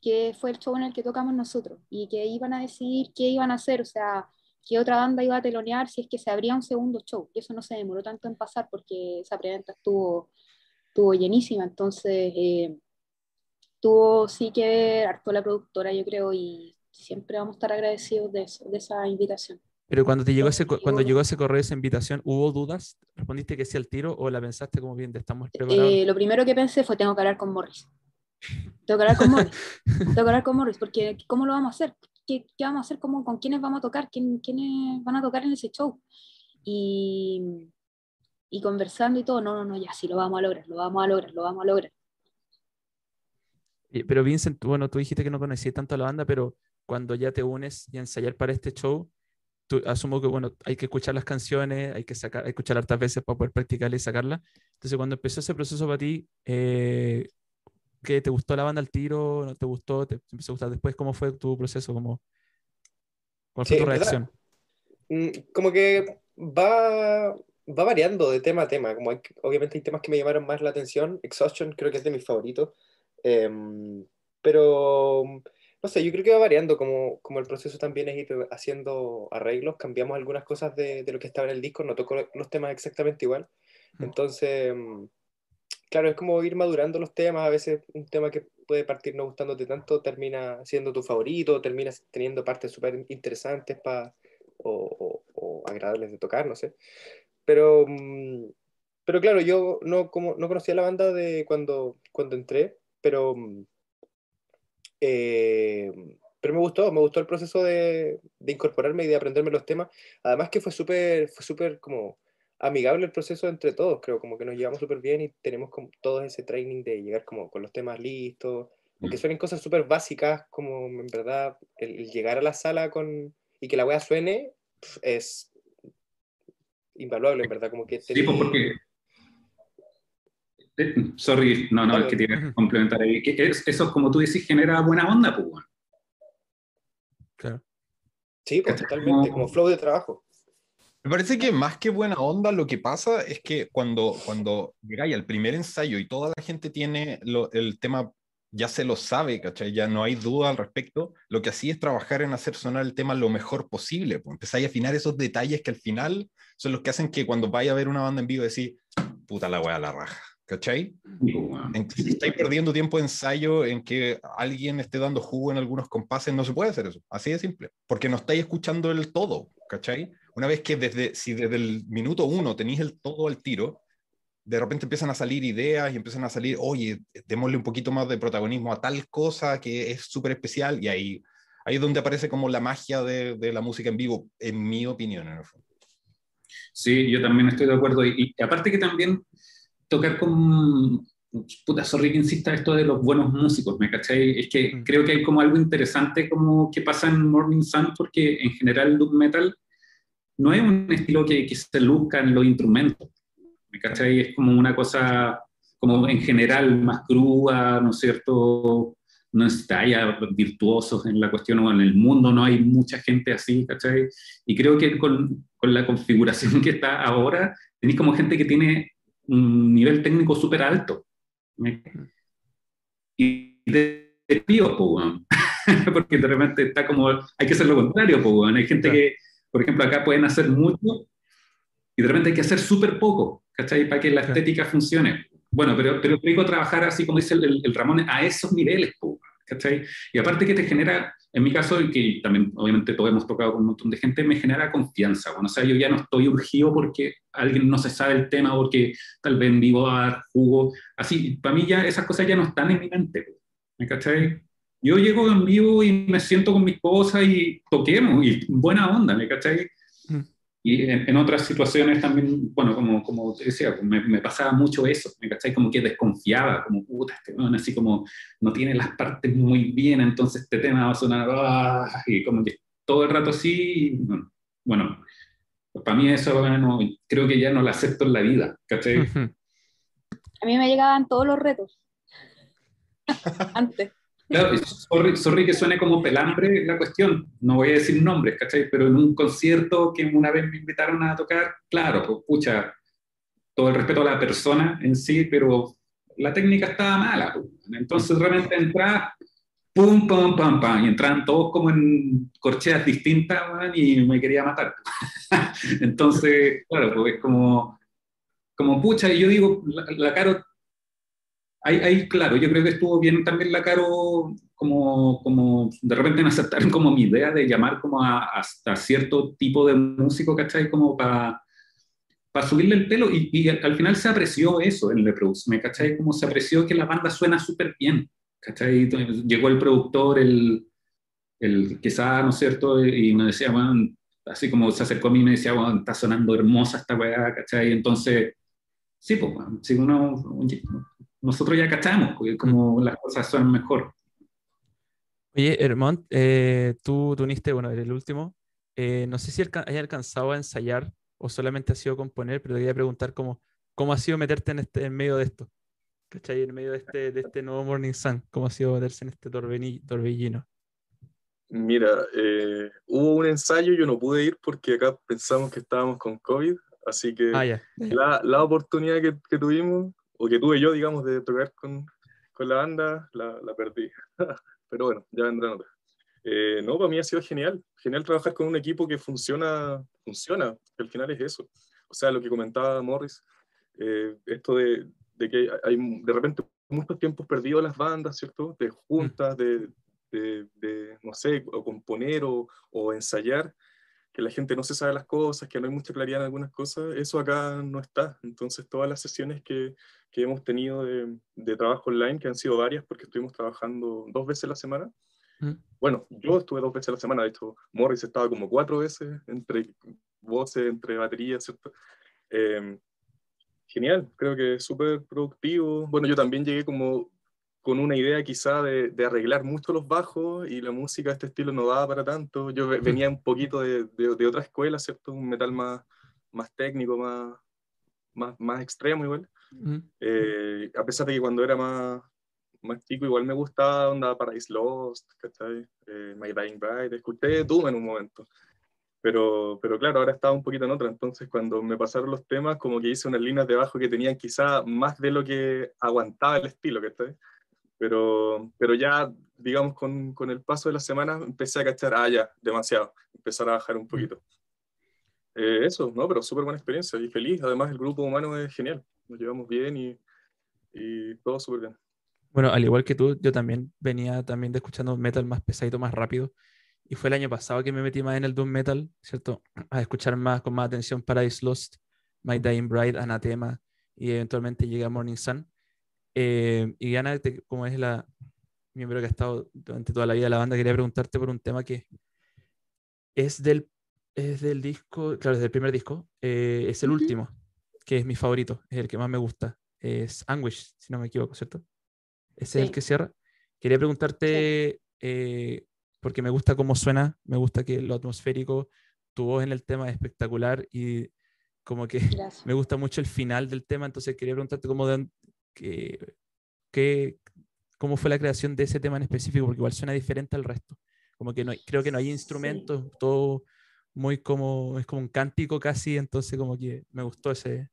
que fue el show en el que tocamos nosotros, y que iban a decidir qué iban a hacer, o sea, qué otra banda iba a telonear si es que se abría un segundo show. Y eso no se demoró tanto en pasar porque esa preventa estuvo, estuvo llenísima, entonces eh, tuvo sí que ver harto la productora, yo creo, y siempre vamos a estar agradecidos de eso, de esa invitación. Pero cuando te llegó ese, cuando llegó ese correo, esa invitación, ¿hubo dudas? ¿Respondiste que sí al tiro o la pensaste como bien, estamos preparados? Eh, lo primero que pensé fue, tengo que hablar con Morris. Tengo que hablar con Morris. tengo que hablar con Morris, porque ¿cómo lo vamos a hacer? ¿Qué, qué vamos a hacer? ¿Cómo, ¿Con quiénes vamos a tocar? ¿Quién, ¿Quiénes van a tocar en ese show? Y, y conversando y todo, no, no, no, ya sí, lo vamos a lograr, lo vamos a lograr, lo vamos a lograr. Eh, Pero Vincent, bueno, tú dijiste que no conocías tanto a la banda, pero cuando ya te unes y ensayar para este show, tú, asumo que, bueno, hay que escuchar las canciones, hay que sacar, escuchar hartas veces para poder practicarla y sacarla. Entonces, cuando empezó ese proceso para ti, eh, ¿qué te gustó la banda al tiro? ¿No te gustó? ¿Te empezó a gustar después? ¿Cómo fue tu proceso? ¿Cómo, ¿Cuál fue Sí, tu verdad, reacción? Mm, Como que va, va variando de tema a tema. Como hay- obviamente hay temas que me llamaron más la atención. Exhaustion creo que es de mis favoritos. Em, pero no sé, yo creo que va variando. Como, como el proceso también es ir haciendo arreglos. Cambiamos algunas cosas de, de lo que estaba en el disco. No toco los temas exactamente igual. Mm. Entonces, mm, claro, es como ir madurando los temas. A veces un tema que puede partir no gustándote tanto termina siendo tu favorito, termina teniendo partes súper interesantes para o, o- o agradables de tocar, no sé. Pero, mm, pero claro, yo no, como, no conocía la banda de cuando, cuando entré, pero, eh, pero me gustó, me gustó el proceso de, de incorporarme y de aprenderme los temas. Además que fue súper, fue súper como amigable el proceso entre todos, creo, como que nos llevamos súper bien y tenemos como todo ese training de llegar como con los temas listos, aunque suenen cosas súper básicas, como en verdad el, el llegar a la sala con, y que la wea suene es invaluable, en verdad, como que Sí, pues porque Eh, sorry, no, no, es que tiene que complementar ahí. Que es, eso, como tú decís, genera buena onda, pues, bueno. Claro. Sí, pues totalmente, como flow de trabajo. Me parece que más que buena onda, lo que pasa es que cuando, cuando llegáis al primer ensayo y toda la gente tiene el tema, ya se lo sabe, ¿cachai? Ya no hay duda al respecto, lo que así es trabajar en hacer sonar el tema lo mejor posible. Pues empezáis a afinar esos detalles que al final son los que hacen que cuando vaya a ver una banda en vivo decís, puta la wea la raja. ¿Cachai? Si estáis perdiendo tiempo de ensayo en que alguien esté dando jugo en algunos compases, no se puede hacer eso. Así de simple. Porque no estáis escuchando el todo, ¿cachai? Una vez que desde, si desde el minuto uno tenéis el todo al tiro, de repente empiezan a salir ideas y empiezan a salir, oye, démosle un poquito más de protagonismo a tal cosa que es súper especial y ahí, ahí es donde aparece como la magia de, de, la música en vivo, en mi opinión, en el fondo. Sí, yo también estoy de acuerdo. Y, y aparte que también tocar con... Puta, sorry que insista esto de los buenos músicos, ¿me cachai? Es que mm. creo que hay como algo interesante como que pasa en Morning Sun porque en general el metal no es un estilo que, que se luzca en los instrumentos, ¿me cachai? Es como una cosa como en general más cruda, ¿no es cierto? No está ya virtuosos en la cuestión, o en el mundo no hay mucha gente así, ¿cachai? Y creo que con, con la configuración que está ahora, tenéis como gente que tiene un nivel técnico súper alto. Y de pío, porque de repente está como, hay que hacer lo contrario, pues, hay gente que, por ejemplo, acá pueden hacer mucho y de repente hay que hacer súper poco, ¿cachai? Para que la estética funcione. Bueno, pero, pero digo trabajar así como dice el, el Ramón, a esos niveles, ¿cachai? Y aparte que te genera en mi caso, y que también obviamente todos hemos tocado con un montón de gente, me genera confianza. Bueno, o sea, yo ya no estoy urgido porque alguien no se sabe el tema, porque tal vez en vivo a dar jugo. Así, para mí ya esas cosas ya no están en mi mente. ¿Me cachai? Yo llego en vivo y me siento con mis cosas y toquemos, y buena onda, ¿me cachai? Y en, otras situaciones también, bueno, como, como te decía, pues me, me, pasaba mucho eso, ¿me cachai? Como que desconfiaba, como, puta, este así como no tiene las partes muy bien, entonces este tema va a sonar, ¡ah! y como que todo el rato así, bueno, pues para mí eso bueno, creo que ya no lo acepto en la vida, ¿cachai? A mí me llegaban todos los retos, antes. Claro, sorry, que suene como pelambre la cuestión, no voy a decir nombres, ¿cachai? Pero en un concierto que una vez me invitaron a tocar, claro, pues pucha, todo el respeto a la persona en sí, pero la técnica estaba mala. Pues. Entonces realmente entraba, pum, pum, pum, pum, y entraban todos como en corcheas distintas y me quería matar. Entonces, claro, pues es como, como pucha, y yo digo, la, la Caro ahí, claro, yo creo que estuvo bien también la Caro, como, como de repente en aceptar como mi idea de llamar como a, hasta cierto tipo de músico, ¿cachai? Como para para subirle el pelo y, y, al final se apreció eso en Le Produce, ¿me cachai? Como se apreció que la banda suena súper bien, ¿cachai? llegó el productor, el, el quizá, ¿no es cierto? Y me decía, bueno, así como se acercó a mí me decía, bueno, está sonando hermosa esta weá, ¿cachai? Entonces, sí, pues, si uno, nosotros ya cachamos, porque como las cosas son mejor. Oye, Hermont, eh, tú, tú uniste, bueno, el último. Eh, no sé si hayas alcanzado a ensayar o solamente ha sido componer, pero te quería preguntar cómo, cómo ha sido meterte en, este, en medio de esto. ¿Cachai? En medio de este, de este nuevo Morning Sun. ¿Cómo ha sido meterse en este torbellino? Mira, eh, hubo un ensayo, yo no pude ir porque acá pensamos que estábamos con COVID, así que ah, La, la, oportunidad que, que, tuvimos o que tuve yo, digamos, de tocar con, con la banda, la, la perdí. Pero bueno, ya vendrán otras. Eh, no, para mí ha sido genial. Genial trabajar con un equipo que funciona, funciona. Al final es eso. O sea, lo que comentaba Morris, eh, esto de, de, que hay de repente muchos tiempos perdidos las bandas, ¿cierto? De juntas, de, de, de no sé, o componer o, o, ensayar, que la gente no se sabe las cosas, que no hay mucha claridad en algunas cosas, eso acá no está. Entonces, todas las sesiones que, que hemos tenido de, de, trabajo online, que han sido varias, porque estuvimos trabajando dos veces a la semana. Mm. Bueno, yo estuve dos veces a la semana, de hecho, Morris estaba como cuatro veces, entre voces, entre baterías, ¿cierto? Eh, genial, creo que es súper productivo. Bueno, yo también llegué como con una idea quizá de, de, arreglar mucho los bajos y la música de este estilo no daba para tanto. Yo venía un poquito de, de, de otra escuela, ¿cierto? Un metal más, más técnico, más, más, más extremo igual. Eh, a pesar de que cuando era más, más chico igual me gustaba onda Paradise Lost, ¿cachai? Eh, My Dying Bride, escuché Doom en un momento. Pero, pero claro, ahora estaba un poquito en otra, entonces cuando me pasaron los temas, como que hice unas líneas de abajo que tenían quizá más de lo que aguantaba el estilo, ¿cachai? Pero, pero ya, digamos, con, con el paso de las semanas empecé a cachar, ah, ya, demasiado, empezar a bajar un poquito. Eh, eso, ¿no? Pero súper buena experiencia y feliz. Además, el grupo humano es genial. Nos llevamos bien y, y todo súper bien. Bueno, al igual que tú, yo también venía también de escuchando metal más pesadito, más rápido. Y fue el año pasado que me metí más en el Doom Metal, ¿cierto? A escuchar más, con más atención Paradise Lost, My Dying Bride, Anatema y eventualmente llegué a Morning Sun. Eh, y Ana, como es la miembro que ha estado durante toda la vida de la banda, quería preguntarte por un tema que es del es del disco, claro, es del primer disco, eh, es el último, que es mi favorito, es el que más me gusta, es Anguish, si no me equivoco, ¿cierto? Ese es el que cierra. Quería preguntarte, eh, porque me gusta cómo suena, me gusta que lo atmosférico, tu voz en el tema es espectacular y como que me gusta mucho el final del tema, entonces quería preguntarte cómo, de, que, cómo fue la creación de ese tema en específico, porque igual suena diferente al resto. Como que no creo que no hay instrumentos, todo muy como, es como un cántico casi, entonces como que me gustó ese...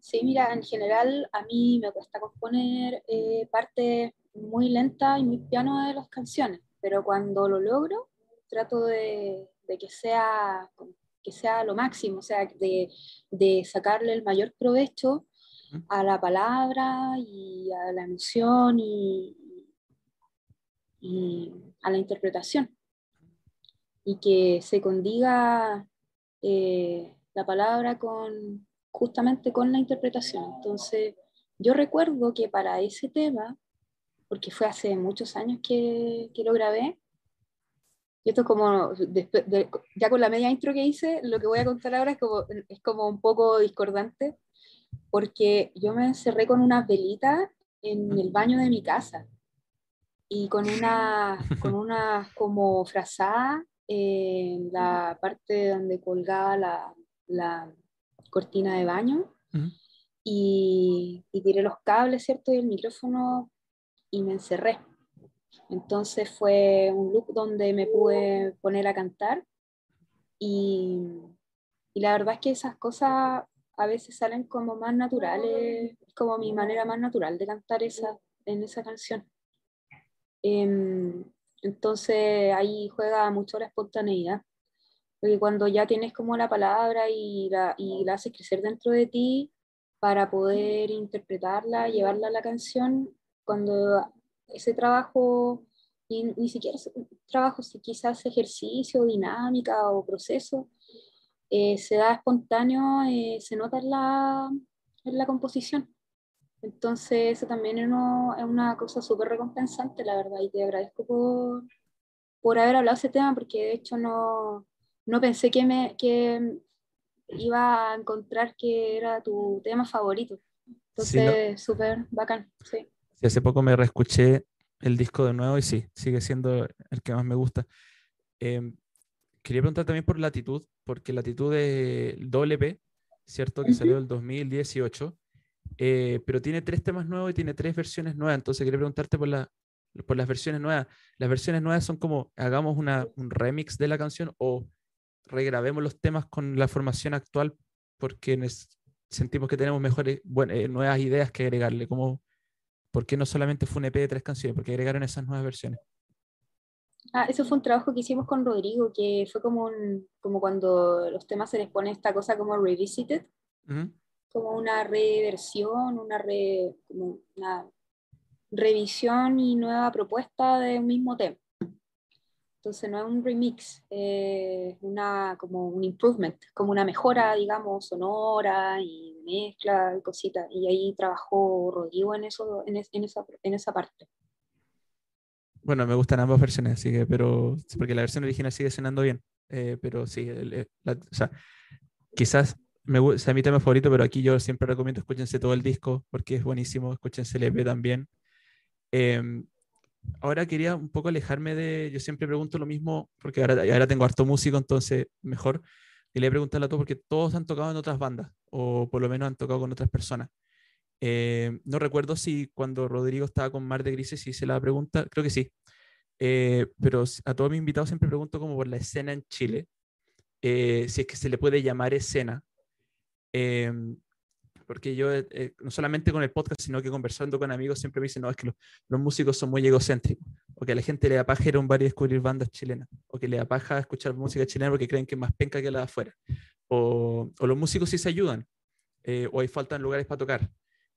Sí, mira, en general a mí me cuesta componer eh, parte muy lenta y muy piano de las canciones, pero cuando lo logro, trato de, de que, sea, que sea lo máximo, o sea, de, de sacarle el mayor provecho a la palabra y a la emoción y, y a la interpretación y que se condiga eh, la palabra con justamente con la interpretación. Entonces, yo recuerdo que para ese tema, porque fue hace muchos años que, que lo grabé, y esto es como, ya con la media intro que hice, lo que voy a contar ahora es como, es como un poco discordante, porque yo me encerré con unas velitas en el baño de mi casa y con una, con una como frazada en la parte donde colgaba la, la cortina de baño y, y, tiré los cables, ¿cierto? Y el micrófono y me encerré. Entonces fue un look donde me pude poner a cantar y, y la verdad es que esas cosas a veces salen como más naturales, es como mi manera más natural de cantar esa, en esa canción. Eh, entonces ahí juega mucho la espontaneidad, porque cuando ya tienes como la palabra y la, y la haces crecer dentro de ti para poder interpretarla, llevarla a la canción, cuando ese trabajo, ni, ni siquiera trabajo, si quizás ejercicio, dinámica o proceso, eh, se da espontáneo, eh, se nota en la, en la composición. Entonces, eso también es, una cosa súper recompensante, la verdad, y te agradezco por, por haber hablado de ese tema, porque de hecho no, no pensé que, me, que iba a encontrar que era tu tema favorito. Entonces, súper bacán, sí. Sí. Hace poco me reescuché el disco de nuevo y sí, sigue siendo el que más me gusta. Em, quería preguntar también por Latitud, porque Latitud es doble P, ¿cierto? Que salió en el 2018. Eh, pero tiene tres temas nuevos y tiene tres versiones nuevas. Entonces quería preguntarte por, la, por las versiones nuevas. ¿Las versiones nuevas son como hagamos una, un remix de la canción o regrabemos los temas con la formación actual porque sentimos que tenemos mejores, bueno, eh, nuevas ideas que agregarle? Como, ¿Por qué no solamente fue un EP de tres canciones? ¿Por qué agregaron esas nuevas versiones? Ah, eso fue un trabajo que hicimos con Rodrigo, que fue como, un, como cuando los temas se les pone esta cosa como revisited como una reversión, una, re, como una revisión y nueva propuesta de un mismo tema. Entonces no es un remix, es una, como un improvement, como una mejora, digamos, sonora y mezcla y cositas. Y ahí trabajó Rodrigo en, eso, en, esa, en esa parte. Bueno, me gustan ambas versiones, así pero porque la versión original sigue sonando bien, eh, pero sí, o sea, quizás me, es mi tema favorito, pero aquí yo siempre recomiendo escúchense todo el disco porque es buenísimo, escúchense el EP también. Em, ahora quería un poco alejarme de, yo siempre pregunto lo mismo, porque ahora, ahora tengo harto músico, entonces mejor. Y le he preguntado a todos porque todos han tocado en otras bandas, o por lo menos han tocado con otras personas. Eh, no recuerdo si cuando Rodrigo estaba con Mar de Grises, hice la pregunta, creo que sí. Eh, pero a todos mis invitados siempre pregunto como por la escena en Chile, si es que se le puede llamar escena. Em, porque yo, no solamente con el podcast, sino que conversando con amigos, siempre me dicen, no, es que los, músicos son muy egocéntricos, o que a la gente le da paja ir a un bar y descubrir bandas chilenas, o que le da paja escuchar música chilena porque creen que es más penca que la de afuera, o, o los músicos sí se ayudan, o hay faltan lugares para tocar.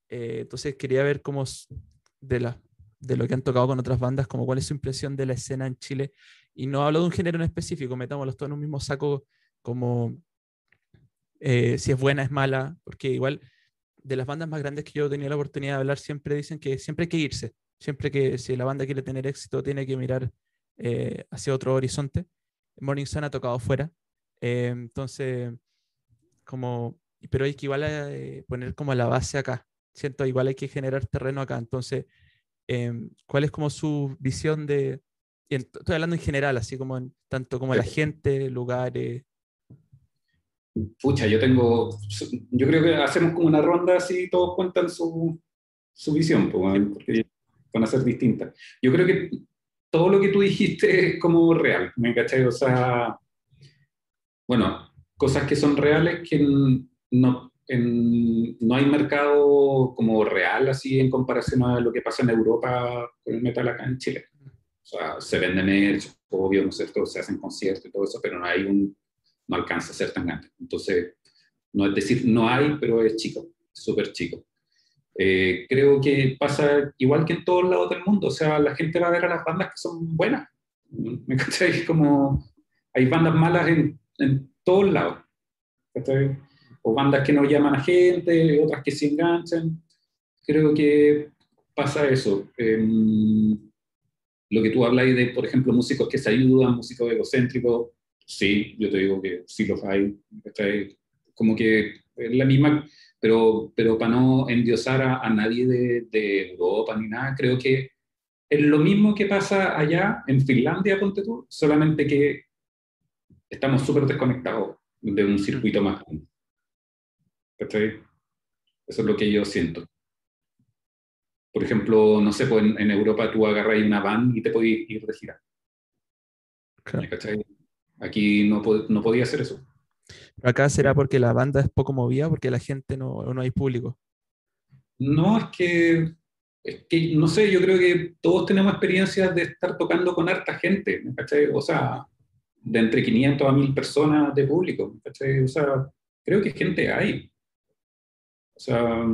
Eh, entonces quería ver cómo de, la, de lo que han tocado con otras bandas, como cuál es su impresión de la escena en Chile. Y no hablo de un género en específico, metámoslos todos en un mismo saco, como eh, si es buena, es mala, porque igual de las bandas más grandes que yo tenía la oportunidad de hablar, siempre dicen que siempre hay que irse, siempre que si la banda quiere tener éxito, tiene que mirar eh, hacia otro horizonte. Morning Sun ha tocado fuera, entonces, como, pero hay que igual poner como la base acá, siento igual hay que generar terreno acá. Entonces, em, ¿cuál es como su visión de, estoy hablando en general, así como en, tanto como la gente, lugares? Pucha, yo tengo, yo creo que hacemos como una ronda así, todos cuentan su, su visión, porque van a ser distintas. Yo creo que todo lo que tú dijiste es como real, ¿me cachai? O sea, bueno, cosas que son reales que no, no hay mercado como real así en comparación a lo que pasa en Europa con el metal acá en Chile. O sea, se vende merch, obvio, ¿no es cierto? Se hacen conciertos y todo eso, pero no hay un, no alcanza a ser tan grande. Entonces, no es decir, no hay, pero es chico, súper chico. Eh, creo que pasa igual que en todos lados del mundo, o sea, la gente va a ver a las bandas que son buenas. ¿Me cachai? Como hay bandas malas en, en todos lados. ¿cachai? o bandas que no llaman a gente, otras que se enganchan. Creo que pasa eso. Em, lo que tú hablas de, por ejemplo, músicos que se ayudan, músicos egocéntricos, sí, yo te digo que sí los hay. Como que es la misma, pero, pero para no endiosar a, nadie de, de, Europa ni nada, creo que es lo mismo que pasa allá en Finlandia, ponte tú, solamente que estamos súper desconectados de un circuito más. Eso es lo que yo siento. Por ejemplo, no sé, pues en, Europa tú agarras una van y te podías ir de gira. ¿Cachai? Aquí no, no podía hacer eso. Acá será porque la banda es poco movida, porque la gente no, no hay público. No, es que, es que, no sé, yo creo que todos tenemos experiencias de estar tocando con harta gente, ¿cachai? O sea, de entre 500 a 1000 personas de público, ¿cachai? O sea, creo que gente hay. O sea,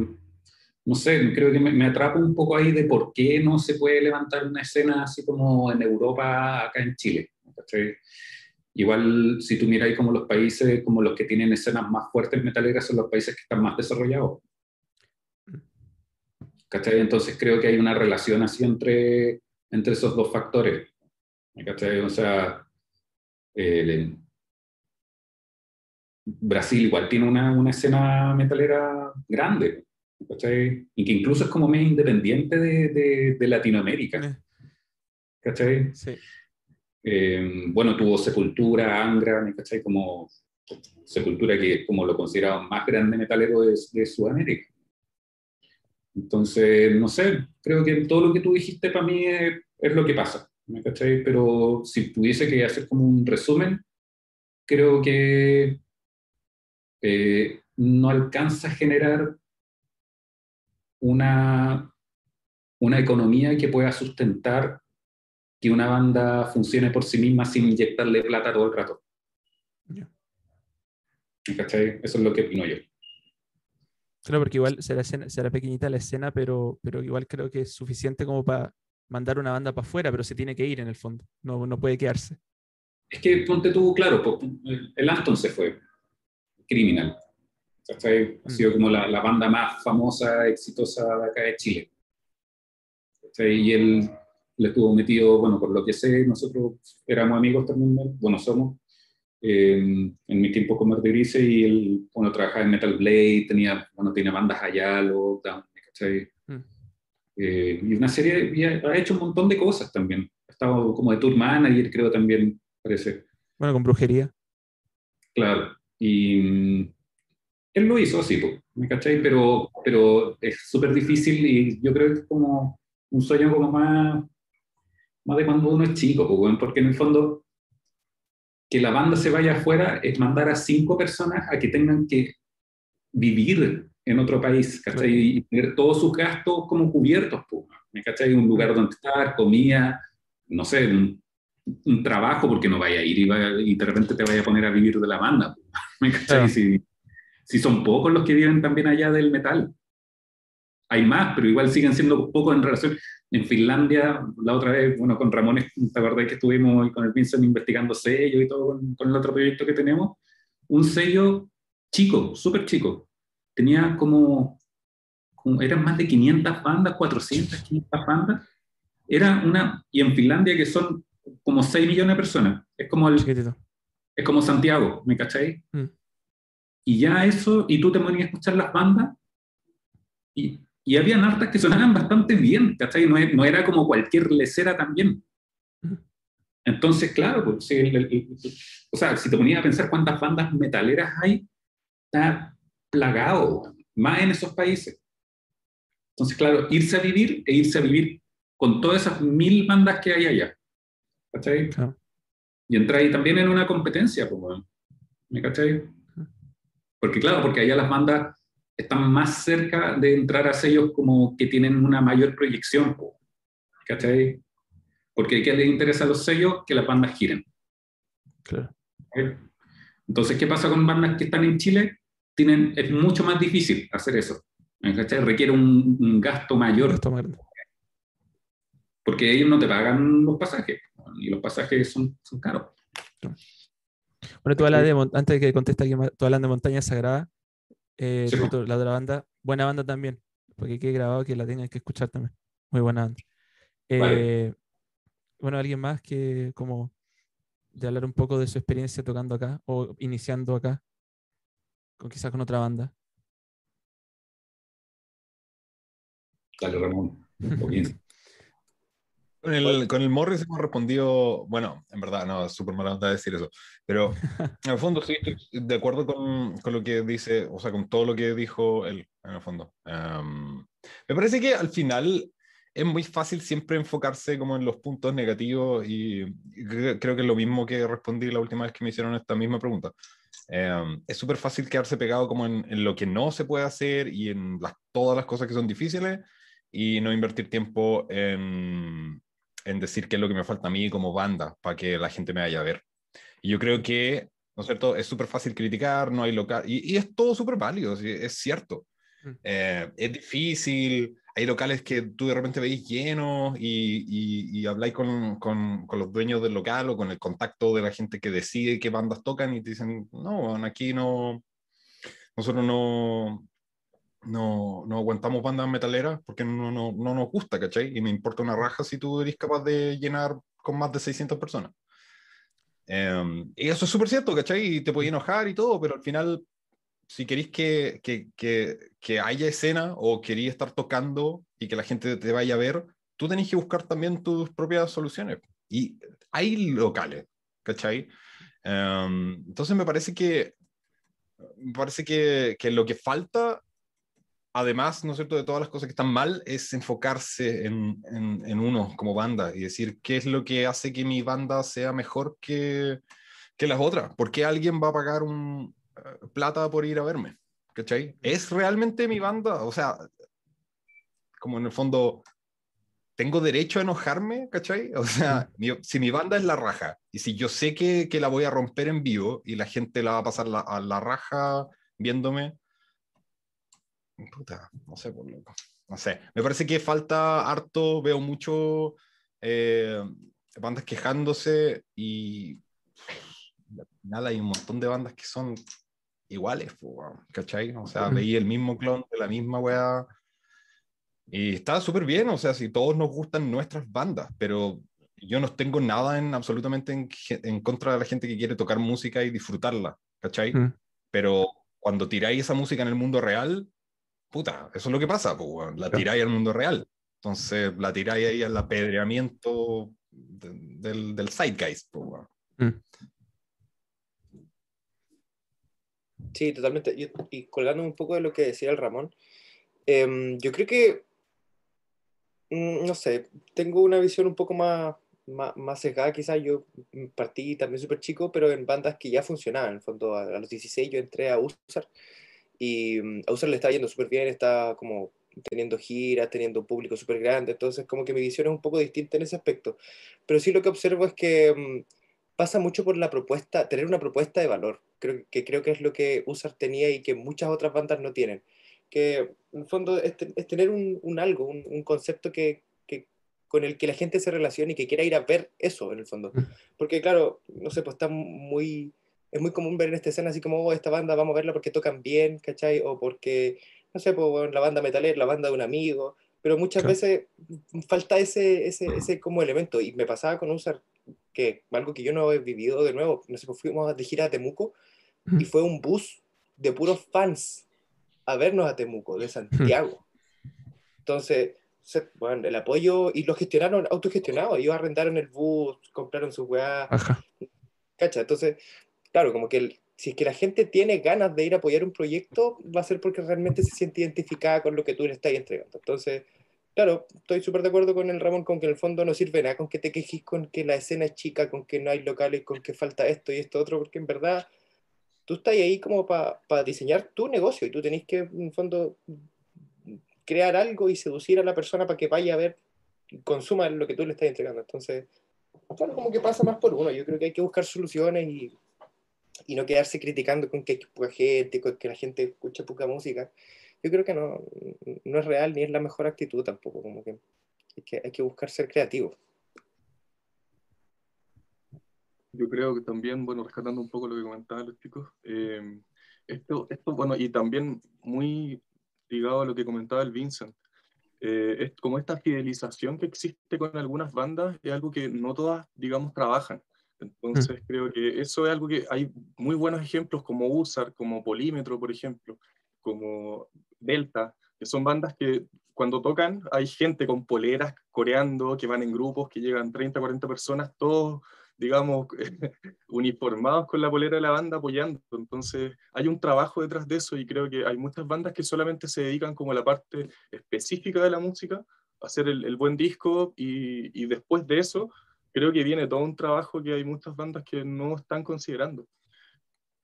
no sé, creo que me, me atrapa un poco ahí de por qué no se puede levantar una escena así como en Europa, acá en Chile. Igual, si tú miras como los países, como los que tienen escenas más fuertes metaleras, son los países que están más desarrollados. ¿Cachai? Entonces creo que hay una relación así entre, entre esos dos factores. ¿Cachai? O sea, eh, Brasil igual tiene una, una escena metalera grande, ¿cachai? Y que incluso es como medio independiente de, de, Latinoamérica. ¿Cachai? Sí. Eh, bueno, tuvo Sepultura, Angra, ¿cachai? Como Sepultura que como lo considerado más grande metalero de, de Sudamérica. Entonces, no sé, creo que todo lo que tú dijiste para mí es, es lo que pasa, ¿cachai? Pero si pudiese que hacer como un resumen, creo que eh, no alcanza a generar una, una economía que pueda sustentar que una banda funcione por sí misma sin inyectarle plata todo el rato. ¿Cachai? Eso es lo que opino yo. Claro, porque igual será, será pequeñita la escena, pero, pero igual creo que es suficiente como para mandar una banda para afuera, pero se tiene que ir en el fondo, no, no puede quedarse. Es que ponte tú, claro, el Anton se fue, Criminal. Ha sido mm. como la, la, banda más famosa, exitosa de acá de Chile. Y él le estuvo metido, bueno, por lo que sé, nosotros éramos amigos también, bueno, somos, en mi tiempo con Marte Grise y él, bueno, trabajaba en Metal Blade, tenía, bueno, tiene bandas allá, lo, ¿cachai? Mm. Eh, y una serie, y ha, hecho un montón de cosas también. Ha estado como de tour manager, creo también, parece. Bueno, con brujería. Claro. Y mm, él lo hizo así, ¿me cachai? Pero, pero es súper difícil y yo creo que es como un sueño como más, más de cuando uno es chico, pues, porque en el fondo que la banda se vaya afuera es mandar a cinco personas a que tengan que vivir en otro país, ¿cachai? Y tener todos sus gastos como cubiertos, pues, ¿me cachai? Un lugar donde estar, comida, no sé, un, trabajo, porque no vaya a ir y, de repente te vaya a poner a vivir de la banda, pues, ¿me cachai? Si, si son pocos los que viven también allá del metal. Hay más, pero igual siguen siendo pocos en relación. En Finlandia, la otra vez, bueno, con Ramón, ¿te acordás que estuvimos con el Vincent investigando sellos y todo con, el otro proyecto que tenemos? Un sello chico, súper chico. Tenía como, como, eran más de 500 bandas, 400, 500 bandas. Era una, y en Finlandia que son como 6 millones de personas. Es como el, es como Santiago, ¿me cacháis? Mm. Y ya eso, y tú te ponías a escuchar las bandas, y, y había hartas que sonaban bastante bien, ¿cachai? No, no era como cualquier lecera también. Entonces, claro, pues, o sea, si te ponías a pensar cuántas bandas metaleras hay, está plagado, más en esos países. Entonces, claro, irse a vivir e irse a vivir con todas esas mil bandas que hay allá. ¿Cachai? Y entrar ahí también en una competencia, pues, ¿me cachai? Porque claro, porque allá las bandas están más cerca de entrar a sellos como que tienen una mayor proyección, ¿cachai? Porque ¿qué les interesa a los sellos? Que las bandas giren. Claro. Entonces, ¿qué pasa con bandas que están en Chile? Tienen, es mucho más difícil hacer eso. ¿cachai? Requiere un, gasto mayor. Porque ellos no te pagan los pasajes. Y los pasajes son, son caros. Bueno, tú hablas de, antes de que conteste aquí, tú hablas de Montaña Sagrada, eh, la la banda, buena banda también, porque he grabado que la tengan que escuchar también. Muy buena banda. Eh, bueno, alguien más que como de hablar un poco de su experiencia tocando acá o iniciando acá, con quizás con otra banda. Dale, Ramón. Con el, con el Morris hemos respondido, bueno, en verdad, no, es súper mala decir eso, pero en el fondo sí estoy de acuerdo con, con, lo que dice, o sea, con todo lo que dijo él, en el fondo. me parece que al final es muy fácil siempre enfocarse como en los puntos negativos y, creo que es lo mismo que respondí la última vez que me hicieron esta misma pregunta. es súper fácil quedarse pegado como en, en, lo que no se puede hacer y en las, todas las cosas que son difíciles y no invertir tiempo en, en decir qué es lo que me falta a mí como banda para que la gente me vaya a ver. Y yo creo que, ¿no es cierto? Es súper fácil criticar, no hay local, y, es todo súper válido, es cierto. Mm. Eh, es difícil, hay locales que tú de repente veis llenos y, y, habláis con, con, con, los dueños del local o con el contacto de la gente que decide qué bandas tocan y te dicen, no, aquí no, nosotros no, no, no aguantamos bandas metaleras porque no, no, no, nos gusta, ¿cachai? Y me importa una raja si tú eres capaz de llenar con más de 600 personas. Em, y eso es súper cierto, ¿cachai? Y te puede enojar y todo, pero al final, si queréis que, que, que, que haya escena o queréis estar tocando y que la gente te vaya a ver, tú tenés que buscar también tus propias soluciones. Y hay locales, ¿cachai? Em, entonces me parece que me parece que, que, lo que falta además, ¿no es cierto?, de todas las cosas que están mal, es enfocarse en, en, uno como banda y decir qué es lo que hace que mi banda sea mejor que, que las otras. ¿Por qué alguien va a pagar un eh, plata por ir a verme? ¿Cachai? ¿Es realmente mi banda? O sea, como en el fondo, ¿tengo derecho a enojarme? ¿Cachai? O sea, si mi banda es la raja y si yo sé que, que, la voy a romper en vivo y la gente la va a pasar la, a la raja viéndome, puta, no sé, por loco. No sé, me parece que falta harto, veo mucho eh, bandas quejándose y al final hay un montón de bandas que son iguales, ¿cachai? O sea, veí el mismo clon de la misma weá y está súper bien, o sea, si todos nos gustan nuestras bandas, pero yo no tengo nada en absolutamente en, en contra de la gente que quiere tocar música y disfrutarla, ¿cachai? Pero cuando tiráis esa música en el mundo real, puta, eso es lo que pasa, pues, la tiráis al mundo real. Entonces, la tiráis ahí al apedreamiento del, del zeitgeist. Pues, Sí, totalmente. Y, y colgándome un poco de lo que decía el Ramón, em, yo creo que, mm, no sé, tengo una visión un poco más, más, más sesgada quizás. Yo partí también súper chico, pero en bandas que ya funcionaban. En el fondo, a, a los 16 yo entré a USAR y mm, a USAR le está yendo súper bien, está como teniendo giras, teniendo un público súper grande, entonces como que mi visión es un poco distinta en ese aspecto. Pero sí lo que observo es que mm, pasa mucho por la propuesta, tener una propuesta de valor, creo, que creo que es lo que USAR tenía y que muchas otras bandas no tienen, que en el fondo es, es tener un, un algo, un, un concepto que, que, con el que la gente se relacione y que quiera ir a ver eso en el fondo. Porque claro, no sé, pues está muy... Es muy común ver en esta escena así como, oh, esta banda vamos a verla porque tocan bien, ¿cachai? O porque no sé, pues, bueno, la banda metalera, la banda de un amigo, pero muchas Claro. veces falta ese, ese, ese como elemento. Y me pasaba con Usar, que algo que yo no he vivido de nuevo, no sé, pues fuimos de gira a Temuco y fue un bus de puros fans a vernos a Temuco, de Santiago. Entonces, bueno, el apoyo, y lo gestionaron autogestionado, ellos arrendaron el bus, compraron sus weá. ¿Cacha? Entonces, claro, como que el- si es que la gente tiene ganas de ir a apoyar un proyecto, va a ser porque realmente se siente identificada con lo que tú le estás entregando. Entonces, claro, estoy súper de acuerdo con el Ramón con que en el fondo no sirve nada, con que te quejes con que la escena es chica, con que no hay locales, con que falta esto y esto otro, porque en verdad tú estás ahí como para diseñar tu negocio y tú tenés que, en el fondo, crear algo y seducir a la persona para que vaya a ver consuma lo que tú le estás entregando. Entonces, claro, como que pasa más por uno. Yo creo que hay que buscar soluciones y, y no quedarse criticando con que hay poca gente, con que la gente escucha poca música. Yo creo que no, no es real ni es la mejor actitud tampoco. Como que hay que, hay que buscar ser creativo. Yo creo que también, bueno, rescatando un poco lo que comentaban los chicos, eh, esto, esto, bueno, y también muy ligado a lo que comentaba el Vincent, eh, es como esta fidelización que existe con algunas bandas, es algo que no todas, digamos, trabajan. Entonces creo que eso es algo que hay muy buenos ejemplos como USAR, como Polímetro, por ejemplo, como Delta, que son bandas que cuando tocan hay gente con poleras coreando, que van en grupos, que llegan 30, 40 personas, todos digamos, uniformados con la polera de la banda apoyando. Entonces, hay un trabajo detrás de eso y creo que hay muchas bandas que solamente se dedican como a la parte específica de la música, a hacer el, el buen disco y, y, después de eso, creo que viene todo un trabajo que hay muchas bandas que no están considerando.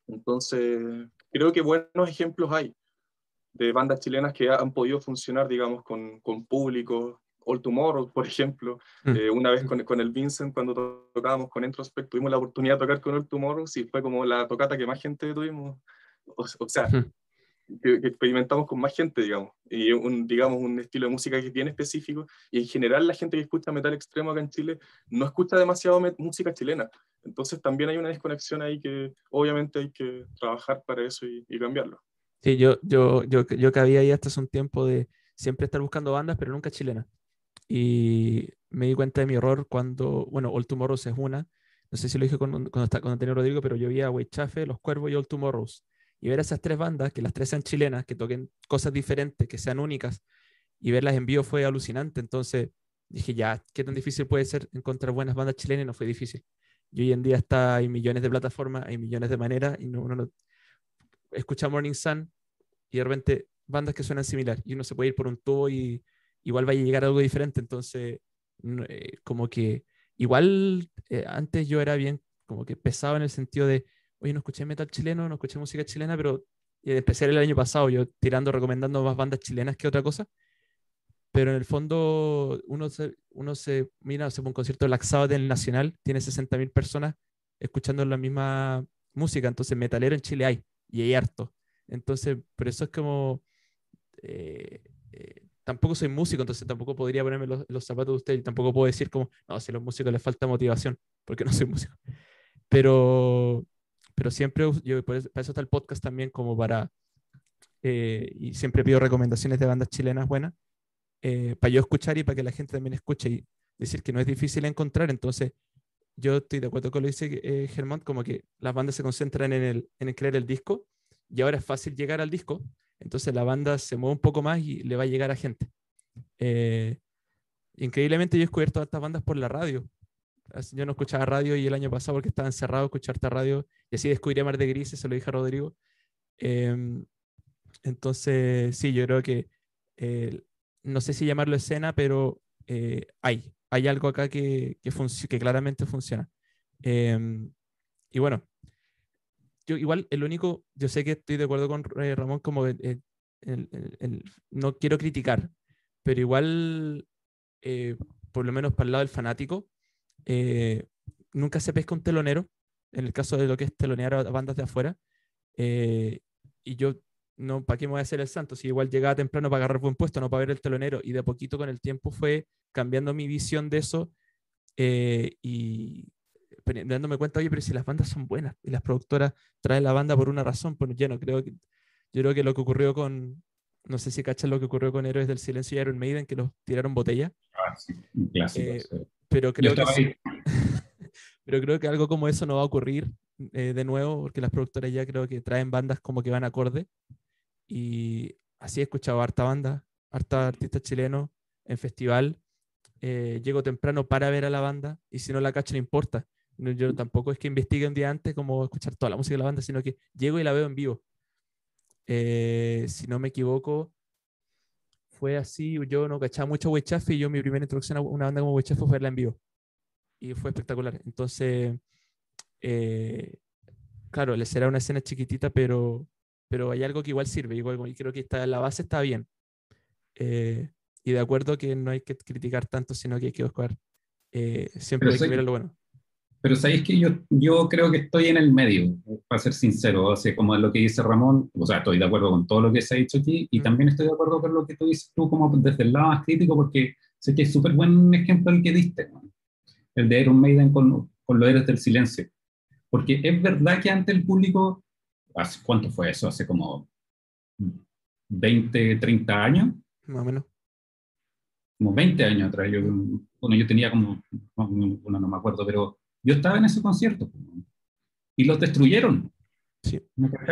Entonces, creo que buenos ejemplos hay de bandas chilenas que han podido funcionar, digamos, con, con público, All Tomorrow, por ejemplo. Mm. Eh, una vez con, con, el Vincent, cuando to tocábamos con Introspect, tuvimos la oportunidad de tocar con All Tomorrow, sí, fue como la tocata que más gente tuvimos. O, o sea, mm. Que, que, experimentamos con más gente, digamos. Y un, digamos, un estilo de música que es bien específico. Y en general la gente que escucha metal extremo acá en Chile no escucha demasiado música chilena. Entonces también hay una desconexión ahí que obviamente hay que trabajar para eso y, y cambiarlo. Sí, yo, yo, yo, yo cabía ahí hasta hace un tiempo de siempre estar buscando bandas, pero nunca chilenas. Y me di cuenta de mi error cuando, bueno, All Tomorrows es una, no sé si lo dije cuando, cuando, está, cuando tenía Rodrigo, pero yo vi a Weichafe, Los Cuervos y All Tomorrows. Y ver esas tres bandas, que las tres sean chilenas, que toquen cosas diferentes, que sean únicas, y verlas en vivo fue alucinante. Entonces dije, ya, ¿qué tan difícil puede ser encontrar buenas bandas chilenas? No fue difícil. Y hoy en día está, hay millones de plataformas, hay millones de maneras, y no, uno no, escucha Morning Sun y de repente bandas que suenan similar, y uno se puede ir por un tubo y igual vaya a llegar algo diferente. Entonces, eh, como que igual eh, antes yo era bien como que pesado en el sentido de, oye, no escuché metal chileno, no escuché música chilena, pero empecé el año pasado yo tirando, recomendando más bandas chilenas que otra cosa. Pero en el fondo uno se, uno se mira, se un concierto de Laxado del Nacional, tiene 60.000 personas escuchando la misma música, entonces metalero en Chile hay, y hay harto. Entonces, por eso es como... Eh, eh, tampoco soy músico, entonces tampoco podría ponerme los, los, zapatos de usted y tampoco puedo decir como, no, si a los músicos les falta motivación, porque no soy músico. Pero, pero siempre, yo, para eso está el podcast también como para, eh, y siempre pido recomendaciones de bandas chilenas buenas, eh, para yo escuchar y para que la gente también escuche y decir que no es difícil encontrar, entonces yo estoy de acuerdo con lo que dice eh, Germán, como que las bandas se concentran en el, en crear el disco y ahora es fácil llegar al disco, entonces la banda se mueve un poco más y le va a llegar a gente. Eh, increíblemente yo he descubierto estas bandas por la radio. Yo no escuchaba radio y el año pasado porque estaba encerrado, escuchar radio y así descubrí Mar de Grises, se lo dije a Rodrigo. Em, entonces, sí, yo creo que, eh, no sé si llamarlo escena, pero eh, hay, hay algo acá que, que, claramente funciona. Em, y bueno, yo igual el único, yo sé que estoy de acuerdo con eh, Ramón como no quiero criticar, pero igual, por lo menos para el lado del fanático, nunca se pesca un telonero, en el caso de lo que es telonear a bandas de afuera, y yo no, ¿para qué me voy a hacer el santo? Si igual llegaba temprano para agarrar buen puesto, no para ver el telonero. Y de a poquito con el tiempo fue cambiando mi visión de eso eh, y dándome cuenta, oye, pero si las bandas son buenas y las productoras traen la banda por una razón, pues ya no creo que, yo creo que lo que ocurrió con, no sé si cachan lo que ocurrió con Héroes del Silencio y Iron Maiden, que los tiraron botella. Ah, sí, clásico. Eh, pero, creo que pero creo que algo como eso no va a ocurrir eh, de nuevo, porque las productoras ya creo que traen bandas como que van acorde y así he escuchado harta banda, harta artista chileno en festival. Eh, llego temprano para ver a la banda y si no la cacho no importa. yo tampoco es que investigue un día antes como escuchar toda la música de la banda, sino que llego y la veo en vivo. Eh, si no me equivoco, fue así. Yo no cachaba mucho Wechafe y yo mi primera introducción a una banda como Wechafe fue verla en vivo. Y fue espectacular. Entonces, eh, claro, les será una escena chiquitita, pero pero hay algo que igual sirve, igual y creo que está, la base está bien. Eh, y de acuerdo que no hay que criticar tanto, sino que hay que buscar eh, siempre hay que ver lo bueno. Pero sabéis que yo, yo creo que estoy en el medio, para ser sincero, o sea, como es lo que dice Ramón, o sea, estoy de acuerdo con todo lo que se ha dicho aquí y también estoy de acuerdo con lo que tú dices tú como desde el lado más crítico, porque sé que es súper buen ejemplo el que diste, el de Iron Maiden con, con los héroes del silencio. Porque es verdad que ante el público ¿cuánto fue eso? Hace como 20, 30 años. Más o menos. Como 20 años atrás. Yo, bueno, yo tenía como, bueno, no me acuerdo, pero yo estaba en ese concierto. Y los destruyeron. Sí.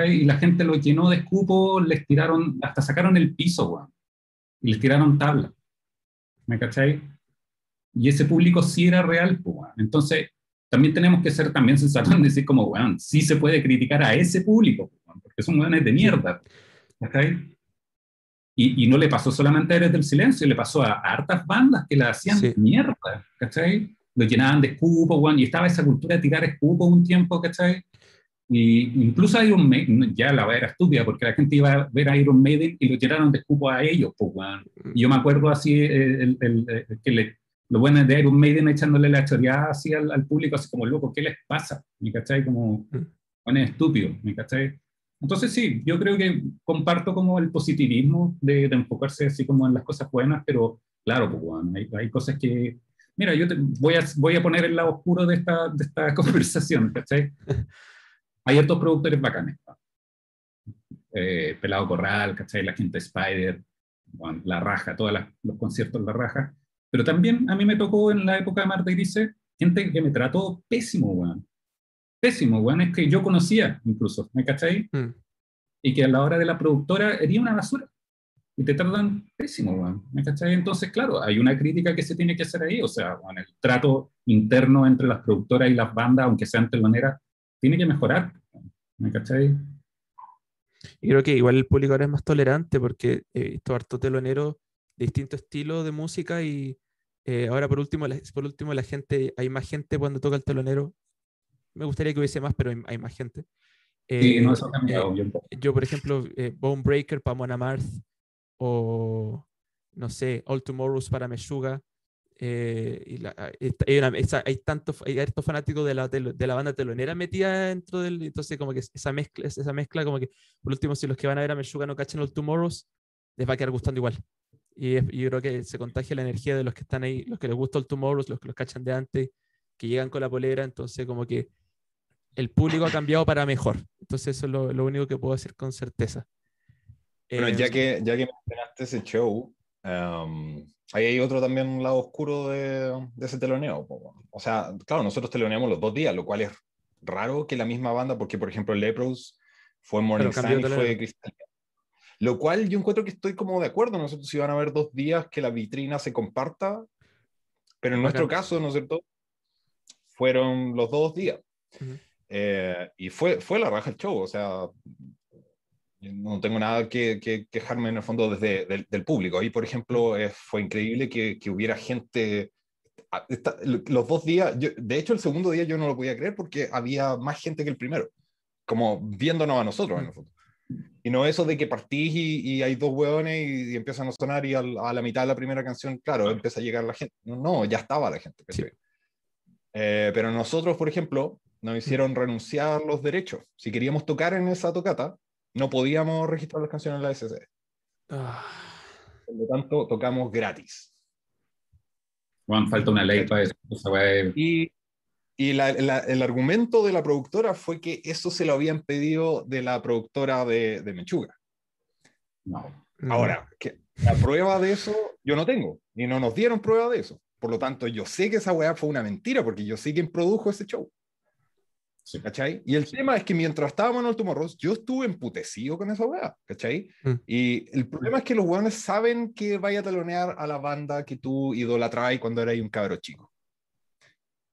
Y la gente lo llenó de escupos, les tiraron, hasta sacaron el piso, Y les tiraron tabla. ¿Me cachai? Y ese público sí era real, pues, Entonces, también tenemos que ser también sensatos en decir como, bueno, sí se puede criticar a ese público, porque son weones de mierda. Y, y, no le pasó solamente a Eres del Silencio, le pasó a, hartas bandas que la hacían mierda, ¿cachai? Lo llenaban de escupo, bueno, y estaba esa cultura de tirar escupo un tiempo, ¿cachai? Y incluso Iron Maiden, ya la era estúpida, porque la gente iba a ver a Iron Maiden y lo llenaron de escupo a ellos, pues, bueno. Y yo me acuerdo así, eh, el, el, el, que le, lo bueno de Iron Maiden echándole la choreada así al, público, así como, loco, ¿qué les pasa? ¿Me cachai? Como, mm. bueno, es estúpido, ¿me cachai? Entonces sí, yo creo que comparto como el positivismo de, enfocarse así como en las cosas buenas, pero claro, pues bueno, hay, hay cosas que... Mira, yo te, voy, a, voy a poner el lado oscuro de esta, de esta conversación, ¿cachai? Hay otros productores bacanes. Eh, Pelado Corral, ¿cachai? La Quinta Spider, La Raja, todos los conciertos La Raja pero también a mí me tocó en la época de Marta dice gente que me trató pésimo, weón. Pésimo, weón. Es que yo conocía incluso, ¿me cacháis? Mm. Y que a la hora de la productora era una basura. Y te tratan pésimo, weón. ¿Me cacháis? Entonces, claro, hay una crítica que se tiene que hacer ahí. O sea, bueno, el trato interno entre las productoras y las bandas, aunque sean teloneras, tiene que mejorar. ¿Me cacháis? Y creo que igual el público ahora es más tolerante porque he visto harto telonero de distinto estilo de música y eh, ahora, por último, la, por último, la gente, hay más gente cuando toca el telonero. Me gustaría que hubiese más, pero hay, más gente. sí, no, eso ha cambiado. Eh, yo, por ejemplo, eh, Bone Breaker para Mona Mars o, no sé, All Tomorrows para Meshuga. y hay, hay, tanto, hay harto fanático de la, de la banda telonera metida dentro del. Entonces, como que esa mezcla, esa mezcla, como que, por último, si los que van a ver a Meshuga no cachan All Tomorrows, les va a quedar gustando igual. Y, yo creo que se contagia la energía de los que están ahí, los que les gusta el Tomorrow, los que los cachan de antes, que llegan con la polera, entonces como que el público ha cambiado para mejor. Entonces eso es lo, lo único que puedo decir con certeza. Bueno, ya, em, que, ya que mencionaste ese show, um, ahí hay otro también un lado oscuro de, de, ese teloneo. O sea, claro, nosotros teloneamos los dos días, lo cual es raro que la misma banda, porque por ejemplo Lepros fue Morning Sun y fue Crystal lo cual yo encuentro que estoy como de acuerdo, ¿no es cierto? Si van a haber dos días que la vitrina se comparta, pero en nuestro caso, ¿no es cierto? Fueron los dos días. Eh, y fue, fue la raja el show, o sea, no tengo nada que, quejarme en el fondo desde del, público. Ahí, por ejemplo, eh, fue increíble que, hubiera gente. Ah, los dos días, de hecho, el segundo día yo no lo podía creer porque había más gente que el primero, como viéndonos a nosotros en el fondo. Y no eso de que partís y, hay dos hueones y, empiezan a sonar y a la mitad de la primera canción, claro, empieza a llegar la gente. No, ya estaba la gente. Eh, pero nosotros, por ejemplo, nos hicieron renunciar los derechos. Si queríamos tocar en esa tocata, no podíamos registrar las canciones en la SC. Ah. Por lo tanto, tocamos gratis. Juan, falta una ley para eso. Y, y el argumento de la productora fue que eso se lo habían pedido de la productora de, de Mechuga. No. Ahora, que la prueba de eso yo no tengo, y no nos dieron prueba de eso. Por lo tanto, yo sé que esa weá fue una mentira, porque yo sé quién produjo ese show. ¿Cachai? Y el tema es que mientras estábamos en Último Ross, yo estuve emputecido con esa weá, ¿cachai? Mm. Y el problema es que los weones saben que vaya a talonear a la banda que tú idolatras cuando eras un cabro chico.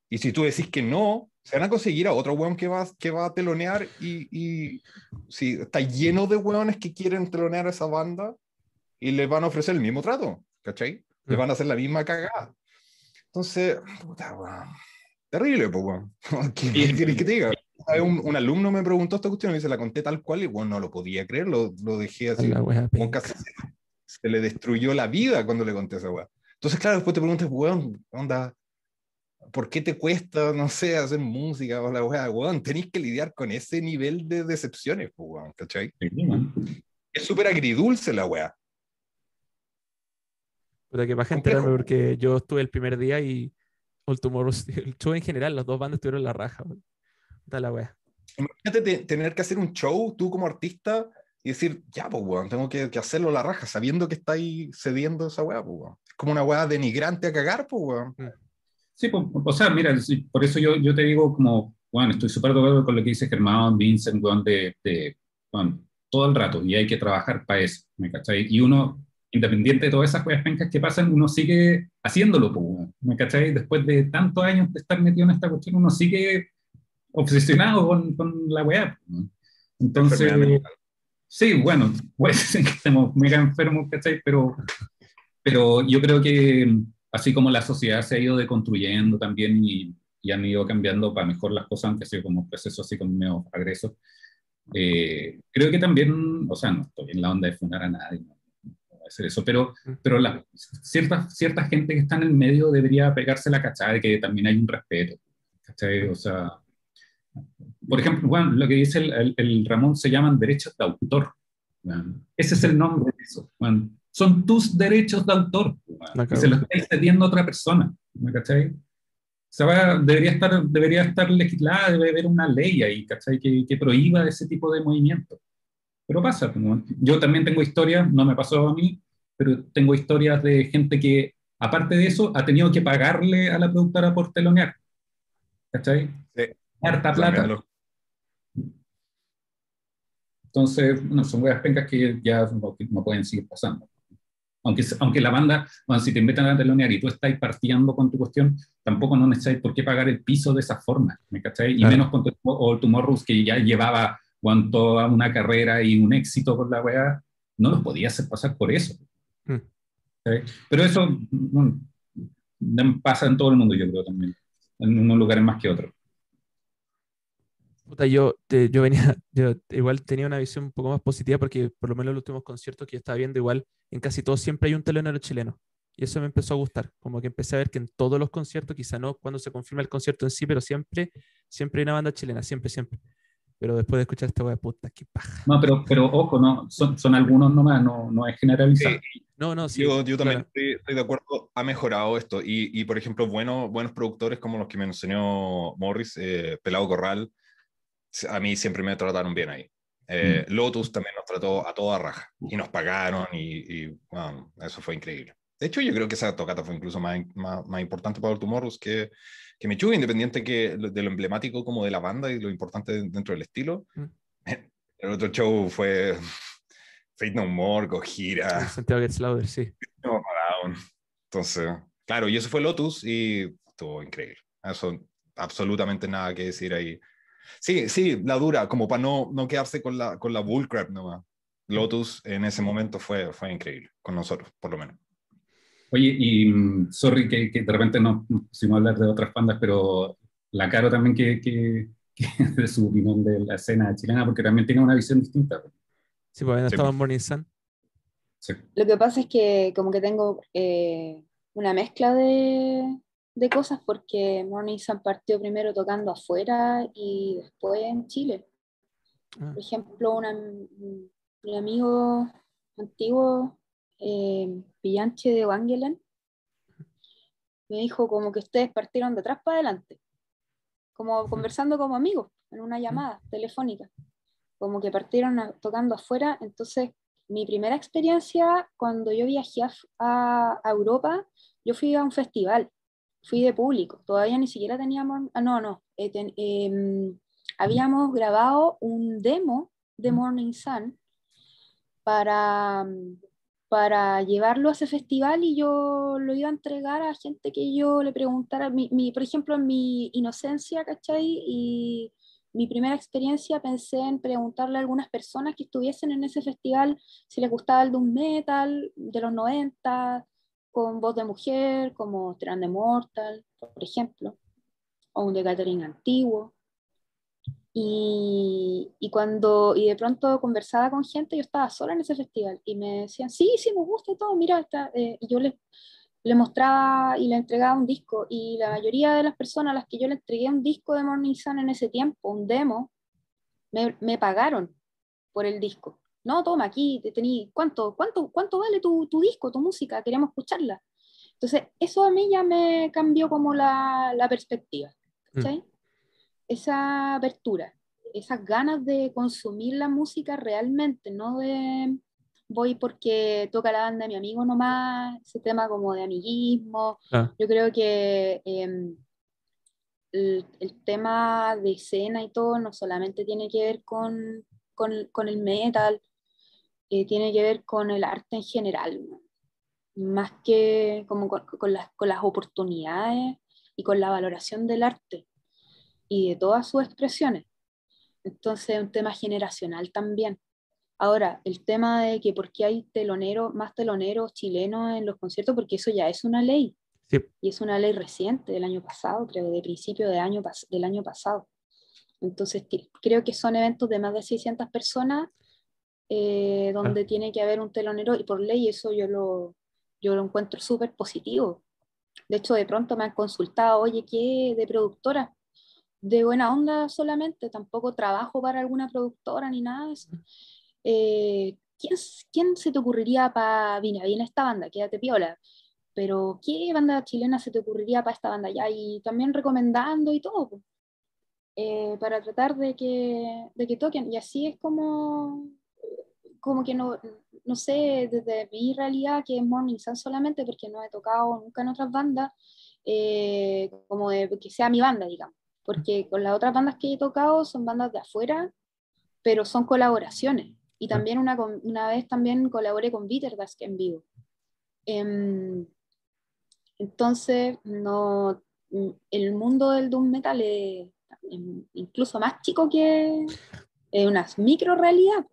Y si tú decís que no, se van a conseguir a otro weón que va, que va a telonear y, y si está lleno de weones que quieren telonear a esa banda y les van a ofrecer el mismo trato, ¿cachai? Les mm. van a hacer la misma cagada. Entonces, puta, weón Terrible, pues, weón. ¿Qué quieres que te diga? Un, un, alumno me preguntó esta cuestión y se la conté tal cual y bueno, no lo podía creer, lo, lo dejé así. Como casi se, le destruyó la vida cuando le conté esa weá. Entonces, claro, después te preguntas, weón, onda, ¿por qué te cuesta, no sé, hacer música o la weá? Weón, tenéis que lidiar con ese nivel de decepciones, weón, ¿cachai? es súper agridulce la weá. Puta que enterarme porque yo estuve el primer día y el el show en general, los dos bandas tuvieron la raja. Da la wea. Imagínate tener que hacer un show tú como artista y decir, ya, pues, weón, tengo que, que, hacerlo la raja, sabiendo que está ahí cediendo esa weá, pues, weón. Es como una weá denigrante a cagar, pues, weón. Mm. Sí, pues, o sea, mira, por eso yo, yo te digo como, bueno, estoy súper de acuerdo con lo que dice Germán, Vincent, weón, de, de bueno, todo el rato, y hay que trabajar para eso, ¿me cachai? Y uno, independiente de todas esas cosas pencas que pasan, uno sigue haciéndolo, pues, ¿me cachai? Después de tantos años de estar metido en esta cuestión, uno sigue obsesionado con, con la weá. Entonces, sí, bueno, que estemos mega enfermos, ¿cachai? Pero, pero yo creo que así como la sociedad se ha ido deconstruyendo también y, y han ido cambiando para mejor las cosas, aunque sea como un proceso así como medio agreso, eh, creo que también, o sea, no estoy en la onda de fundar a nadie, ¿no? Hacer eso, pero, pero la, cierta, cierta gente que está en el medio debería pegarse la cachada de que también hay un respeto. O sea, por ejemplo, bueno, lo que dice el, el, Ramón se llaman derechos de autor. Ese es el nombre de eso. Son tus derechos de autor. Que se los está cediendo a otra persona. ¿me ¿cachai? Se va, debería, estar, debería estar legislada, debe haber una ley ahí ¿cachai? Que, que prohíba ese tipo de movimiento. Pero pasa. Yo también tengo historias, no me pasó a mí, pero tengo historias de gente que, aparte de eso, ha tenido que pagarle a la productora por telonear. ¿Cachai? Sí. Harta plata. Entonces, no, son weas pencas que ya no, pueden seguir pasando. Aunque, aunque la banda, bueno, si te invitan a telonear y tú estás partiendo con tu cuestión, tampoco no necesitas por qué pagar el piso de esa forma, ¿me cachai? Y menos con tu, o que ya llevaba cuanto a una carrera y un éxito con la wea, no los podía hacer pasar por eso. Mm. Pero eso pasa en todo el mundo, yo creo también, en unos lugares más que otros. yo, yo venía, yo igual tenía una visión un poco más positiva porque por lo menos en los últimos conciertos que yo estaba viendo, igual en casi todos siempre hay un telonero chileno. Y eso me empezó a gustar, como que empecé a ver que en todos los conciertos, quizá no cuando se confirma el concierto en sí, pero siempre, siempre hay una banda chilena, siempre, siempre. Pero después de escuchar esta wea, puta, qué paja. No, pero, pero ojo, no, son, son algunos nomás, no, no es generalizado. no, no, sí. Yo, yo también estoy, de acuerdo, ha mejorado esto. Y, y, por ejemplo, bueno, buenos productores como los que me enseñó Morris, eh, Pelado Corral, a mí siempre me trataron bien ahí. Eh, mm. Lotus también nos trató a toda raja y nos pagaron y, y bueno, eso fue increíble. De hecho, yo creo que esa tocata fue incluso más, más, más importante para Tomorrows que, que me chuga, independiente que de lo emblemático como de la banda y lo importante dentro del estilo. Mm. El otro show fue Fate No More, Gojira. Santiago Gets Louder, sí. Entonces, claro, y eso fue Lotus y estuvo increíble. Eso, absolutamente nada que decir ahí. Sí, sí, la dura, como para no, no quedarse con la, con la bullcrap nomás. Lotus en ese momento fue, fue increíble, con nosotros, por lo menos. Oye, y mm, sorry que, que, de repente no pusimos a hablar de otras bandas, pero la Caro también que, que, de su opinión de la escena chilena, porque también tiene una visión distinta. Sí, pues estaba en Morning Sun. Sí. Lo que pasa es que como que tengo eh, una mezcla de, de, cosas porque Morning Sun partió primero tocando afuera y después en Chile. Ah. Por ejemplo, una, mi amigo antiguo eh, Pillanche de Wangelen, me dijo como que ustedes partieron de atrás para adelante, como conversando como amigos en una llamada telefónica, como que partieron tocando afuera. Entonces, mi primera experiencia cuando yo viajé a, Europa, yo fui a un festival, fui de público, todavía ni siquiera teníamos, ah, no, no, eh, em, habíamos grabado un demo de Morning Sun para, para llevarlo a ese festival y yo lo iba a entregar a gente que yo le preguntara, mi, por ejemplo, en mi inocencia, ¿cachai? Y mi primera experiencia pensé en preguntarle a algunas personas que estuviesen en ese festival si les gustaba el doom metal de los 90, con voz de mujer, como Strand Mortal, por ejemplo, o un de Catherine antiguo. Y, y, cuando, y de pronto conversaba con gente, yo estaba sola en ese festival y me decían, sí, sí, me gusta y todo, mira, está, eh", y yo les, le mostraba y le entregaba un disco y la mayoría de las personas a las que yo le entregué un disco de Morning Sun en ese tiempo, un demo, me, me pagaron por el disco. No, toma, aquí te tení, ¿cuánto, cuánto, cuánto vale tu, tu, disco, tu música? Queremos escucharla. Entonces, eso a mí ya me cambió como la, la perspectiva. ¿sí? Esa apertura, esas ganas de consumir la música realmente, no de voy porque toca la banda de mi amigo nomás, ese tema como de amiguismo. Ah. Yo creo que em, el, tema de escena y todo no solamente tiene que ver con, con, el metal, eh, tiene que ver con el arte en general, más que como con, las, con las oportunidades y con la valoración del arte y de todas sus expresiones. Entonces, un tema generacional también. Ahora, el tema de que por qué hay teloneros, más teloneros chilenos en los conciertos, porque eso ya es una ley. Y es una ley reciente del año pasado, creo, de principio de año, del año pasado. Entonces, creo que son eventos de más de 600 personas eh, donde ah. tiene que haber un telonero y por ley eso yo lo, yo lo encuentro súper positivo. De hecho, de pronto me han consultado, oye, ¿qué de productora? De buena onda solamente, tampoco trabajo para alguna productora ni nada de eso. Eh, ¿quién, ¿quién, se te ocurriría para, viene, viene esta banda, quédate piola, pero ¿qué banda chilena se te ocurriría para esta banda ya? Y también recomendando y todo, eh, para tratar de que, de que toquen. Y así es como, como que no, no sé, desde mi realidad, que es Morning Sun solamente, porque no he tocado nunca en otras bandas, eh, como de que sea mi banda, digamos porque con las otras bandas que he tocado son bandas de afuera, pero son colaboraciones. Y también una, una vez también colaboré con Bitterdask en vivo. Em, entonces, no, el mundo del doom metal es incluso más chico que es una micro realidad,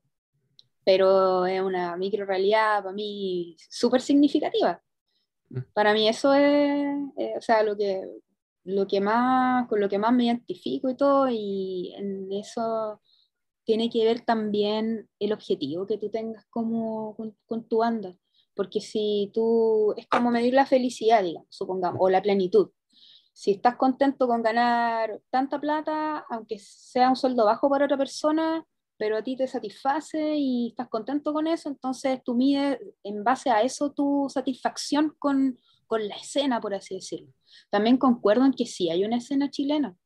pero es una micro realidad para mí súper significativa. Mm. Para mí eso es, eh, o sea, lo que lo que más, con lo que más me identifico y todo, y en eso tiene que ver también el objetivo que tú tengas como con, tu banda, porque si tú, es como medir la felicidad, digamos, supongamos, o la plenitud. Si estás contento con ganar tanta plata, aunque sea un sueldo bajo para otra persona, pero a ti te satisface y estás contento con eso, entonces tú mides en base a eso tu satisfacción con, con la escena, por así decirlo. También concuerdo en que sí hay una escena chilena,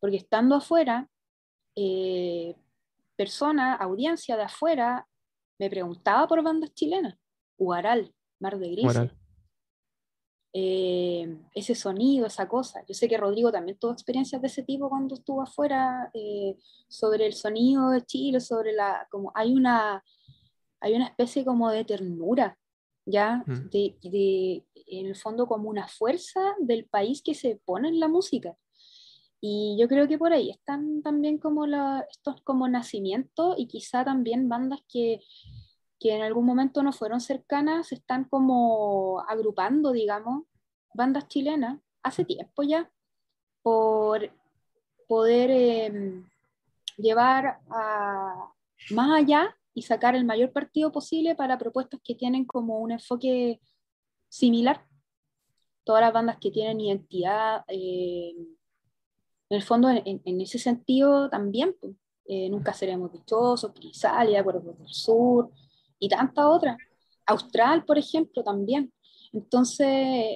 porque estando afuera, eh, persona, audiencia de afuera, me preguntaba por bandas chilenas. Huaral, Mar de Gris. Eh, ese sonido, esa cosa. Yo sé que Rodrigo también tuvo experiencias de ese tipo cuando estuvo afuera, eh, sobre el sonido de Chile, sobre la, como hay una, hay una especie como de ternura ¿ya? Mm. De, en el fondo como una fuerza del país que se pone en la música. Y yo creo que por ahí están también como la, estos como nacimientos y quizá también bandas que, que en algún momento no fueron cercanas, se están como agrupando, digamos, bandas chilenas, hace tiempo ya, por poder em, llevar a, más allá y sacar el mayor partido posible para propuestas que tienen como un enfoque similar. Todas las bandas que tienen identidad, eh, en el fondo, en, ese sentido también, pues, eh, nunca seremos dichosos, Crisalia, Acuerdo del Sur y tantas otras. Austral, por ejemplo, también. Entonces,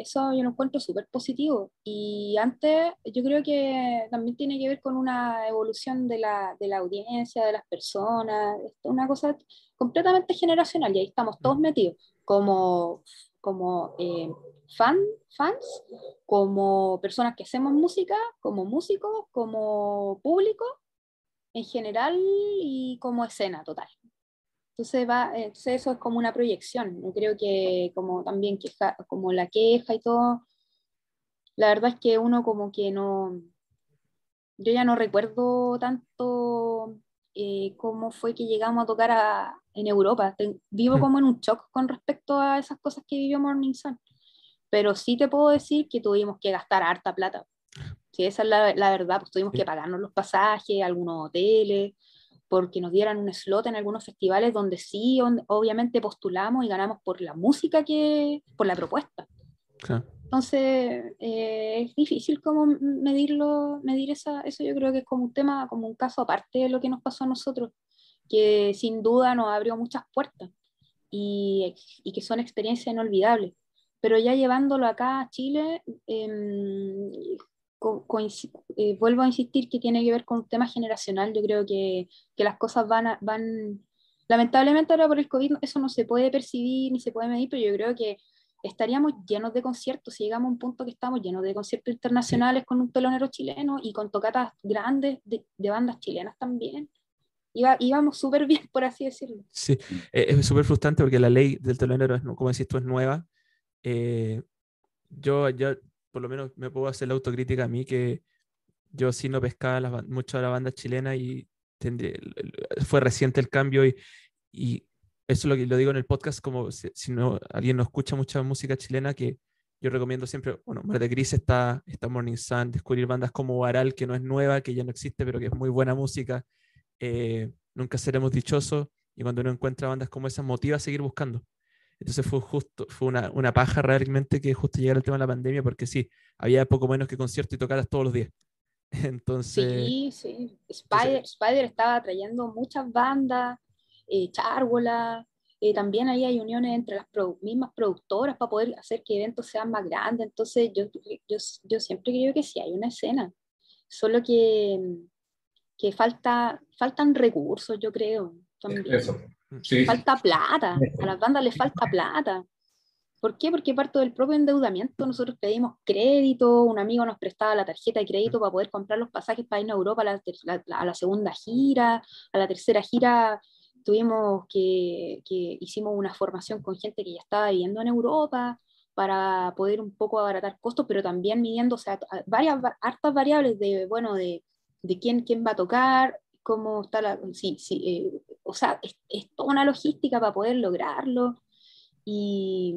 eso yo lo encuentro súper positivo. Y antes, yo creo que también tiene que ver con una evolución de la, de la audiencia, de las personas, una cosa completamente generacional, y ahí estamos todos mm. metidos, como, como eh, fan, fans, como personas que hacemos música, como músicos, como público en general y como escena total. Entonces, va, eso es como una proyección. Yo creo que como también queja, como la queja y todo, la verdad es que uno como que no, yo ya no recuerdo tanto eh, cómo fue que llegamos a tocar a, en Europa. vivo como en un shock con respecto a esas cosas que vivió Morning Sun. Pero sí te puedo decir que tuvimos que gastar harta plata. Si esa es la, la verdad, pues tuvimos que pagarnos los pasajes, algunos hoteles, porque nos dieran un slot en algunos festivales donde sí, obviamente postulamos y ganamos por la música que, por la propuesta. Entonces, eh, es difícil como medirlo, medir esa, eso yo creo que es como un tema, como un caso aparte de lo que nos pasó a nosotros, que sin duda nos abrió muchas puertas y, y que son experiencias inolvidables. Pero ya llevándolo acá a Chile, eh, eh, vuelvo a insistir que tiene que ver con un tema generacional. Yo creo que, que las cosas van, van, lamentablemente ahora por el COVID eso no se puede percibir ni se puede medir, pero yo creo que estaríamos llenos de conciertos, si llegamos a un punto que estamos llenos de conciertos internacionales con un telonero chileno y con tocatas grandes de, de bandas chilenas también. Iba, íbamos súper bien, por así decirlo. Sí, eh, es súper frustrante porque la ley del telonero, como decís tú, es nueva. Eh, yo, yo por lo menos me puedo hacer la autocrítica a mí que yo sí no pescaba mucho a la banda chilena y fue reciente el cambio y, y eso lo, lo digo en el podcast como si, no, alguien no escucha mucha música chilena que yo recomiendo siempre, bueno, Mar de Gris está, está Morning Sun, descubrir bandas como Aral, que no es nueva, que ya no existe, pero que es muy buena música. Eh, nunca seremos dichosos y cuando uno encuentra bandas como esas motiva a seguir buscando. Entonces fue justo, fue una, una, paja realmente que justo llegara el tema de la pandemia, porque sí, había poco menos que conciertos y tocadas todos los días. Entonces. Sí, sí. Spider, Spider estaba trayendo muchas bandas, eh, eh, también ahí hay uniones entre las mismas productoras para poder hacer que eventos sean más grandes. Entonces, yo, yo, yo siempre creo que sí hay una escena, solo que, que falta, faltan recursos, yo creo. También. Eso. Falta plata, a las bandas les falta plata. ¿Por qué? Porque parte del propio endeudamiento nosotros pedimos crédito, un amigo nos prestaba la tarjeta de crédito para poder comprar los pasajes para ir a Europa a la, segunda gira, a la tercera gira tuvimos que, que, hicimos una formación con gente que ya estaba viviendo en Europa para poder un poco abaratar costos, pero también midiendo varias hartas variables de, bueno, de, de quién, quién va a tocar, cómo está la... Sí, sí, eh, o sea, es, toda una logística para poder lograrlo y,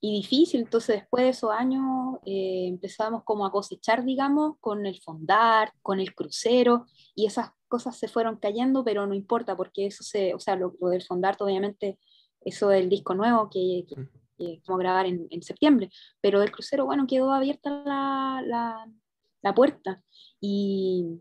y difícil. Entonces, después de esos años eh, empezamos como a cosechar, digamos, con el fondar, con el crucero y esas cosas se fueron cayendo, pero no importa porque eso se, o sea, lo, del fondar, obviamente, eso del disco nuevo que, que, que vamos a grabar en, en, septiembre, pero del crucero, bueno, quedó abierta la, la, la puerta y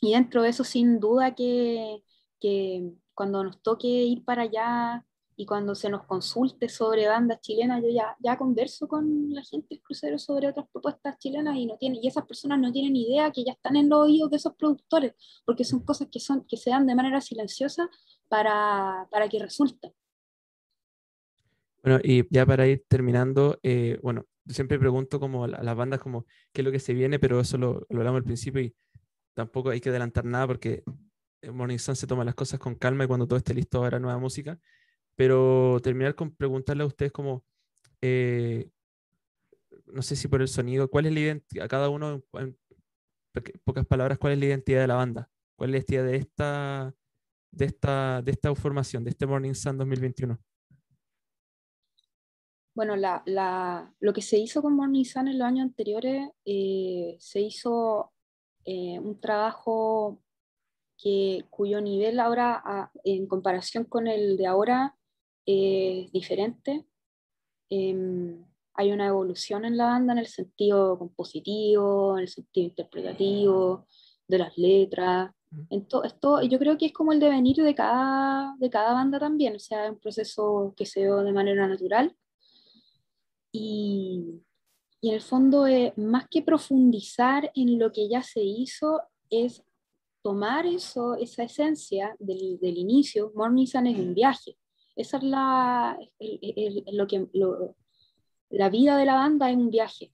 y dentro de eso, sin duda que, que, cuando nos toque ir para allá y cuando se nos consulte sobre bandas chilenas, yo ya, ya converso con la gente del crucero sobre otras propuestas chilenas y, no tienen, y esas personas no tienen idea que ya están en los oídos de esos productores, porque son cosas que, son, que se dan de manera silenciosa para, para que resulten. Bueno, y ya para ir terminando, eh, bueno, siempre pregunto como a las bandas como qué es lo que se viene, pero eso lo, lo hablamos al principio y tampoco hay que adelantar nada porque Morning Sun se toma las cosas con calma y cuando todo esté listo habrá nueva música. Pero terminar con preguntarle a ustedes como, eh, no sé si por el sonido, ¿cuál es la identidad? A cada uno pocas palabras, cuál es la identidad de la banda, cuál es la identidad de esta, de esta, de esta formación, de este Morning Sun 2021. Bueno, la, lo que se hizo con Morning Sun en los años anteriores, eh, se hizo eh, un trabajo que, cuyo nivel ahora, en comparación con el de ahora, es diferente. Em, hay una evolución en la banda en el sentido compositivo, en el sentido interpretativo, de las letras. esto, yo creo que es como el devenir de cada, de cada banda también, o sea, es un proceso que se dio de manera natural. Y, y en el fondo, eh, más que profundizar en lo que ya se hizo, es tomar eso, esa esencia del, del inicio. Morning Sun es un viaje. Esa es la, lo que, la vida de la banda es un viaje.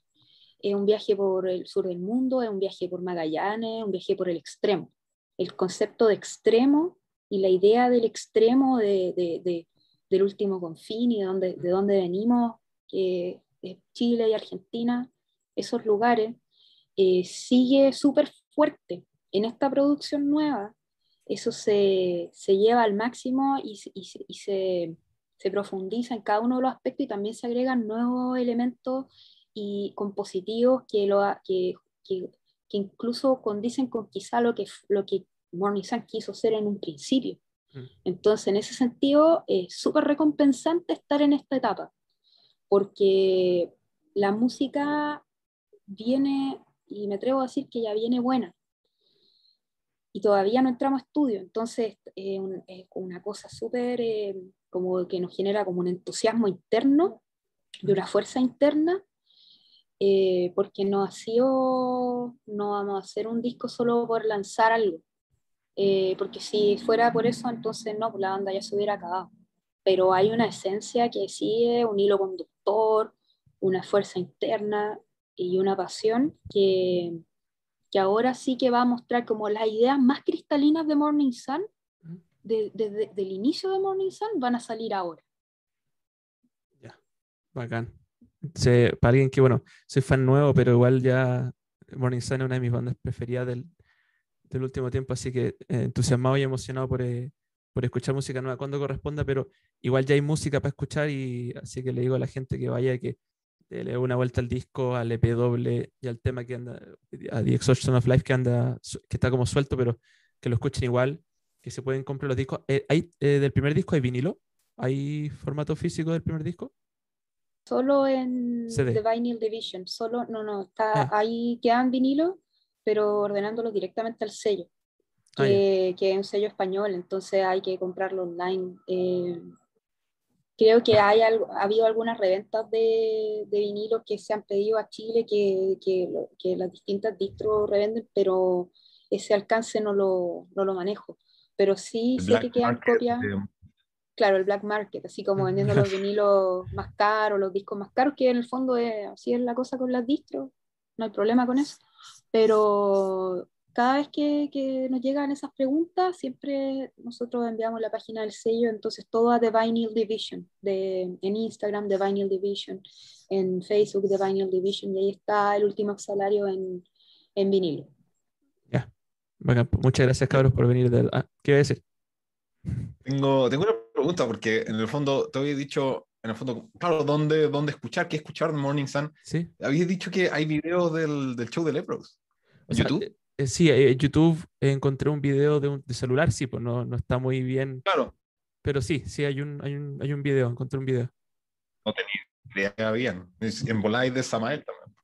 Es un viaje por el sur del mundo, es un viaje por Magallanes, un viaje por el extremo. El concepto de extremo y la idea del extremo de, de, del último confín y de dónde, de dónde venimos, que es Chile y Argentina, esos lugares, eh, sigue súper fuerte. En esta producción nueva, eso se, se lleva al máximo y, y, y se se profundiza en cada uno de los aspectos y también se agregan nuevos elementos y compositivos que, lo, que, que, que incluso condicen con quizá lo que, lo que Morning Sun quiso ser en un principio. Mm. Entonces, en ese sentido, es súper recompensante estar en esta etapa, porque la música viene, y me atrevo a decir que ya viene buena, y todavía no entramos a estudio, entonces es una cosa súper eh, como que nos genera como un entusiasmo interno y una fuerza interna, eh, porque no ha sido, no vamos a hacer un disco solo por lanzar algo, eh, porque si fuera por eso, entonces no, pues la banda ya se hubiera acabado. Pero hay una esencia que sigue, un hilo conductor, una fuerza interna y una pasión que, que ahora sí que va a mostrar como las ideas más cristalinas de Morning Sun desde el inicio de Morning Sun van a salir ahora. Ya, bacán. para alguien que, bueno, soy fan nuevo, pero igual ya Morning Sun es una de mis bandas preferidas del, del último tiempo, así que eh, entusiasmado y emocionado por, eh, por escuchar música nueva cuando corresponda, pero igual ya hay música para escuchar y así que le digo a la gente que vaya que le dé una vuelta al disco, al EP doble y al tema que anda, a The Exhaustion of Life que anda, que está como suelto, pero que lo escuchen igual que se pueden comprar los discos. Eh, ¿Hay, eh, ¿Del primer disco hay vinilo? ¿Hay formato físico del primer disco? Solo en The Vinyl Division, solo, no, no, está ah. ahí quedan vinilo, pero ordenándolo directamente al sello, ah, que, que, es un sello español, entonces hay que comprarlo online. Eh, creo que hay algo, ha habido algunas reventas de, de vinilos que se han pedido a Chile que, que, que las distintas distros revenden, pero ese alcance no lo, no lo manejo pero sí sé que quedan copias. Claro, el black market, así como vendiendo los vinilos más caros, los discos más caros, que en el fondo es, así es la cosa con las distros, no hay problema con eso. Pero cada vez que, que, nos llegan esas preguntas, siempre nosotros enviamos la página del sello, entonces todo a The Vinyl Division, de, en Instagram The Vinyl Division, en Facebook The Vinyl Division, y ahí está el último salario en, en vinilo. Muchas gracias, cabros, por venir. Del... Ah, ¿Qué voy a decir? Tengo, tengo una pregunta, porque en el fondo te había dicho, en el fondo, claro, ¿dónde, dónde escuchar? ¿Qué escuchar Morning Sun? Sí. Habías dicho que hay videos del, del show de Lepros. ¿En YouTube? Eh, eh, sí, en YouTube encontré un video de, un, de celular, sí, pues no, no está muy bien. Claro. Pero sí, sí, hay un, hay un, hay un video, encontré un video. No tenía idea bien. En Volay de Samael también.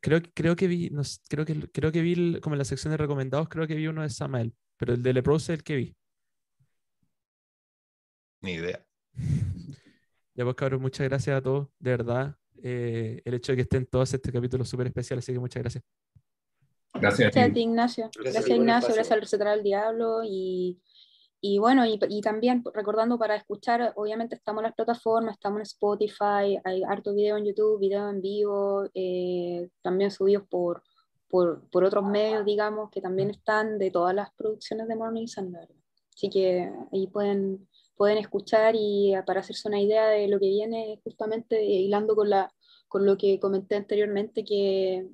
Creo, creo que vi, no, creo que, creo que vi como en la sección de recomendados, creo que vi uno de Samael, pero el de Leprose es el que vi. Ni idea. Ya pues cabrón, muchas gracias a todos, de verdad. Eh, el hecho de que estén todos este capítulo súper especial, así que muchas gracias. Gracias, gracias a ti, Ignacio. Gracias, Ignacio. Gracias al Recetar del Diablo y y bueno, y, también recordando para escuchar, obviamente estamos en las plataformas, estamos en Spotify, hay harto video en YouTube, video en vivo, eh, también subidos por, por, por, otros medios, digamos, que también están de todas las producciones de Morning Sun. Así que ahí pueden, pueden escuchar y para hacerse una idea de lo que viene, justamente hilando con, la, con lo que comenté anteriormente, que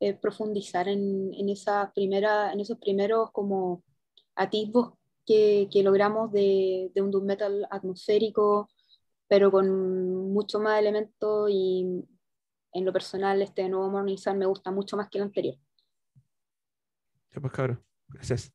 eh, profundizar en, en, esa primera, en esos primeros como atisbos que, que logramos de, de, un doom metal atmosférico, pero con mucho más elementos y en lo personal este nuevo Morning me gusta mucho más que el anterior. Ya pues cabrón, gracias.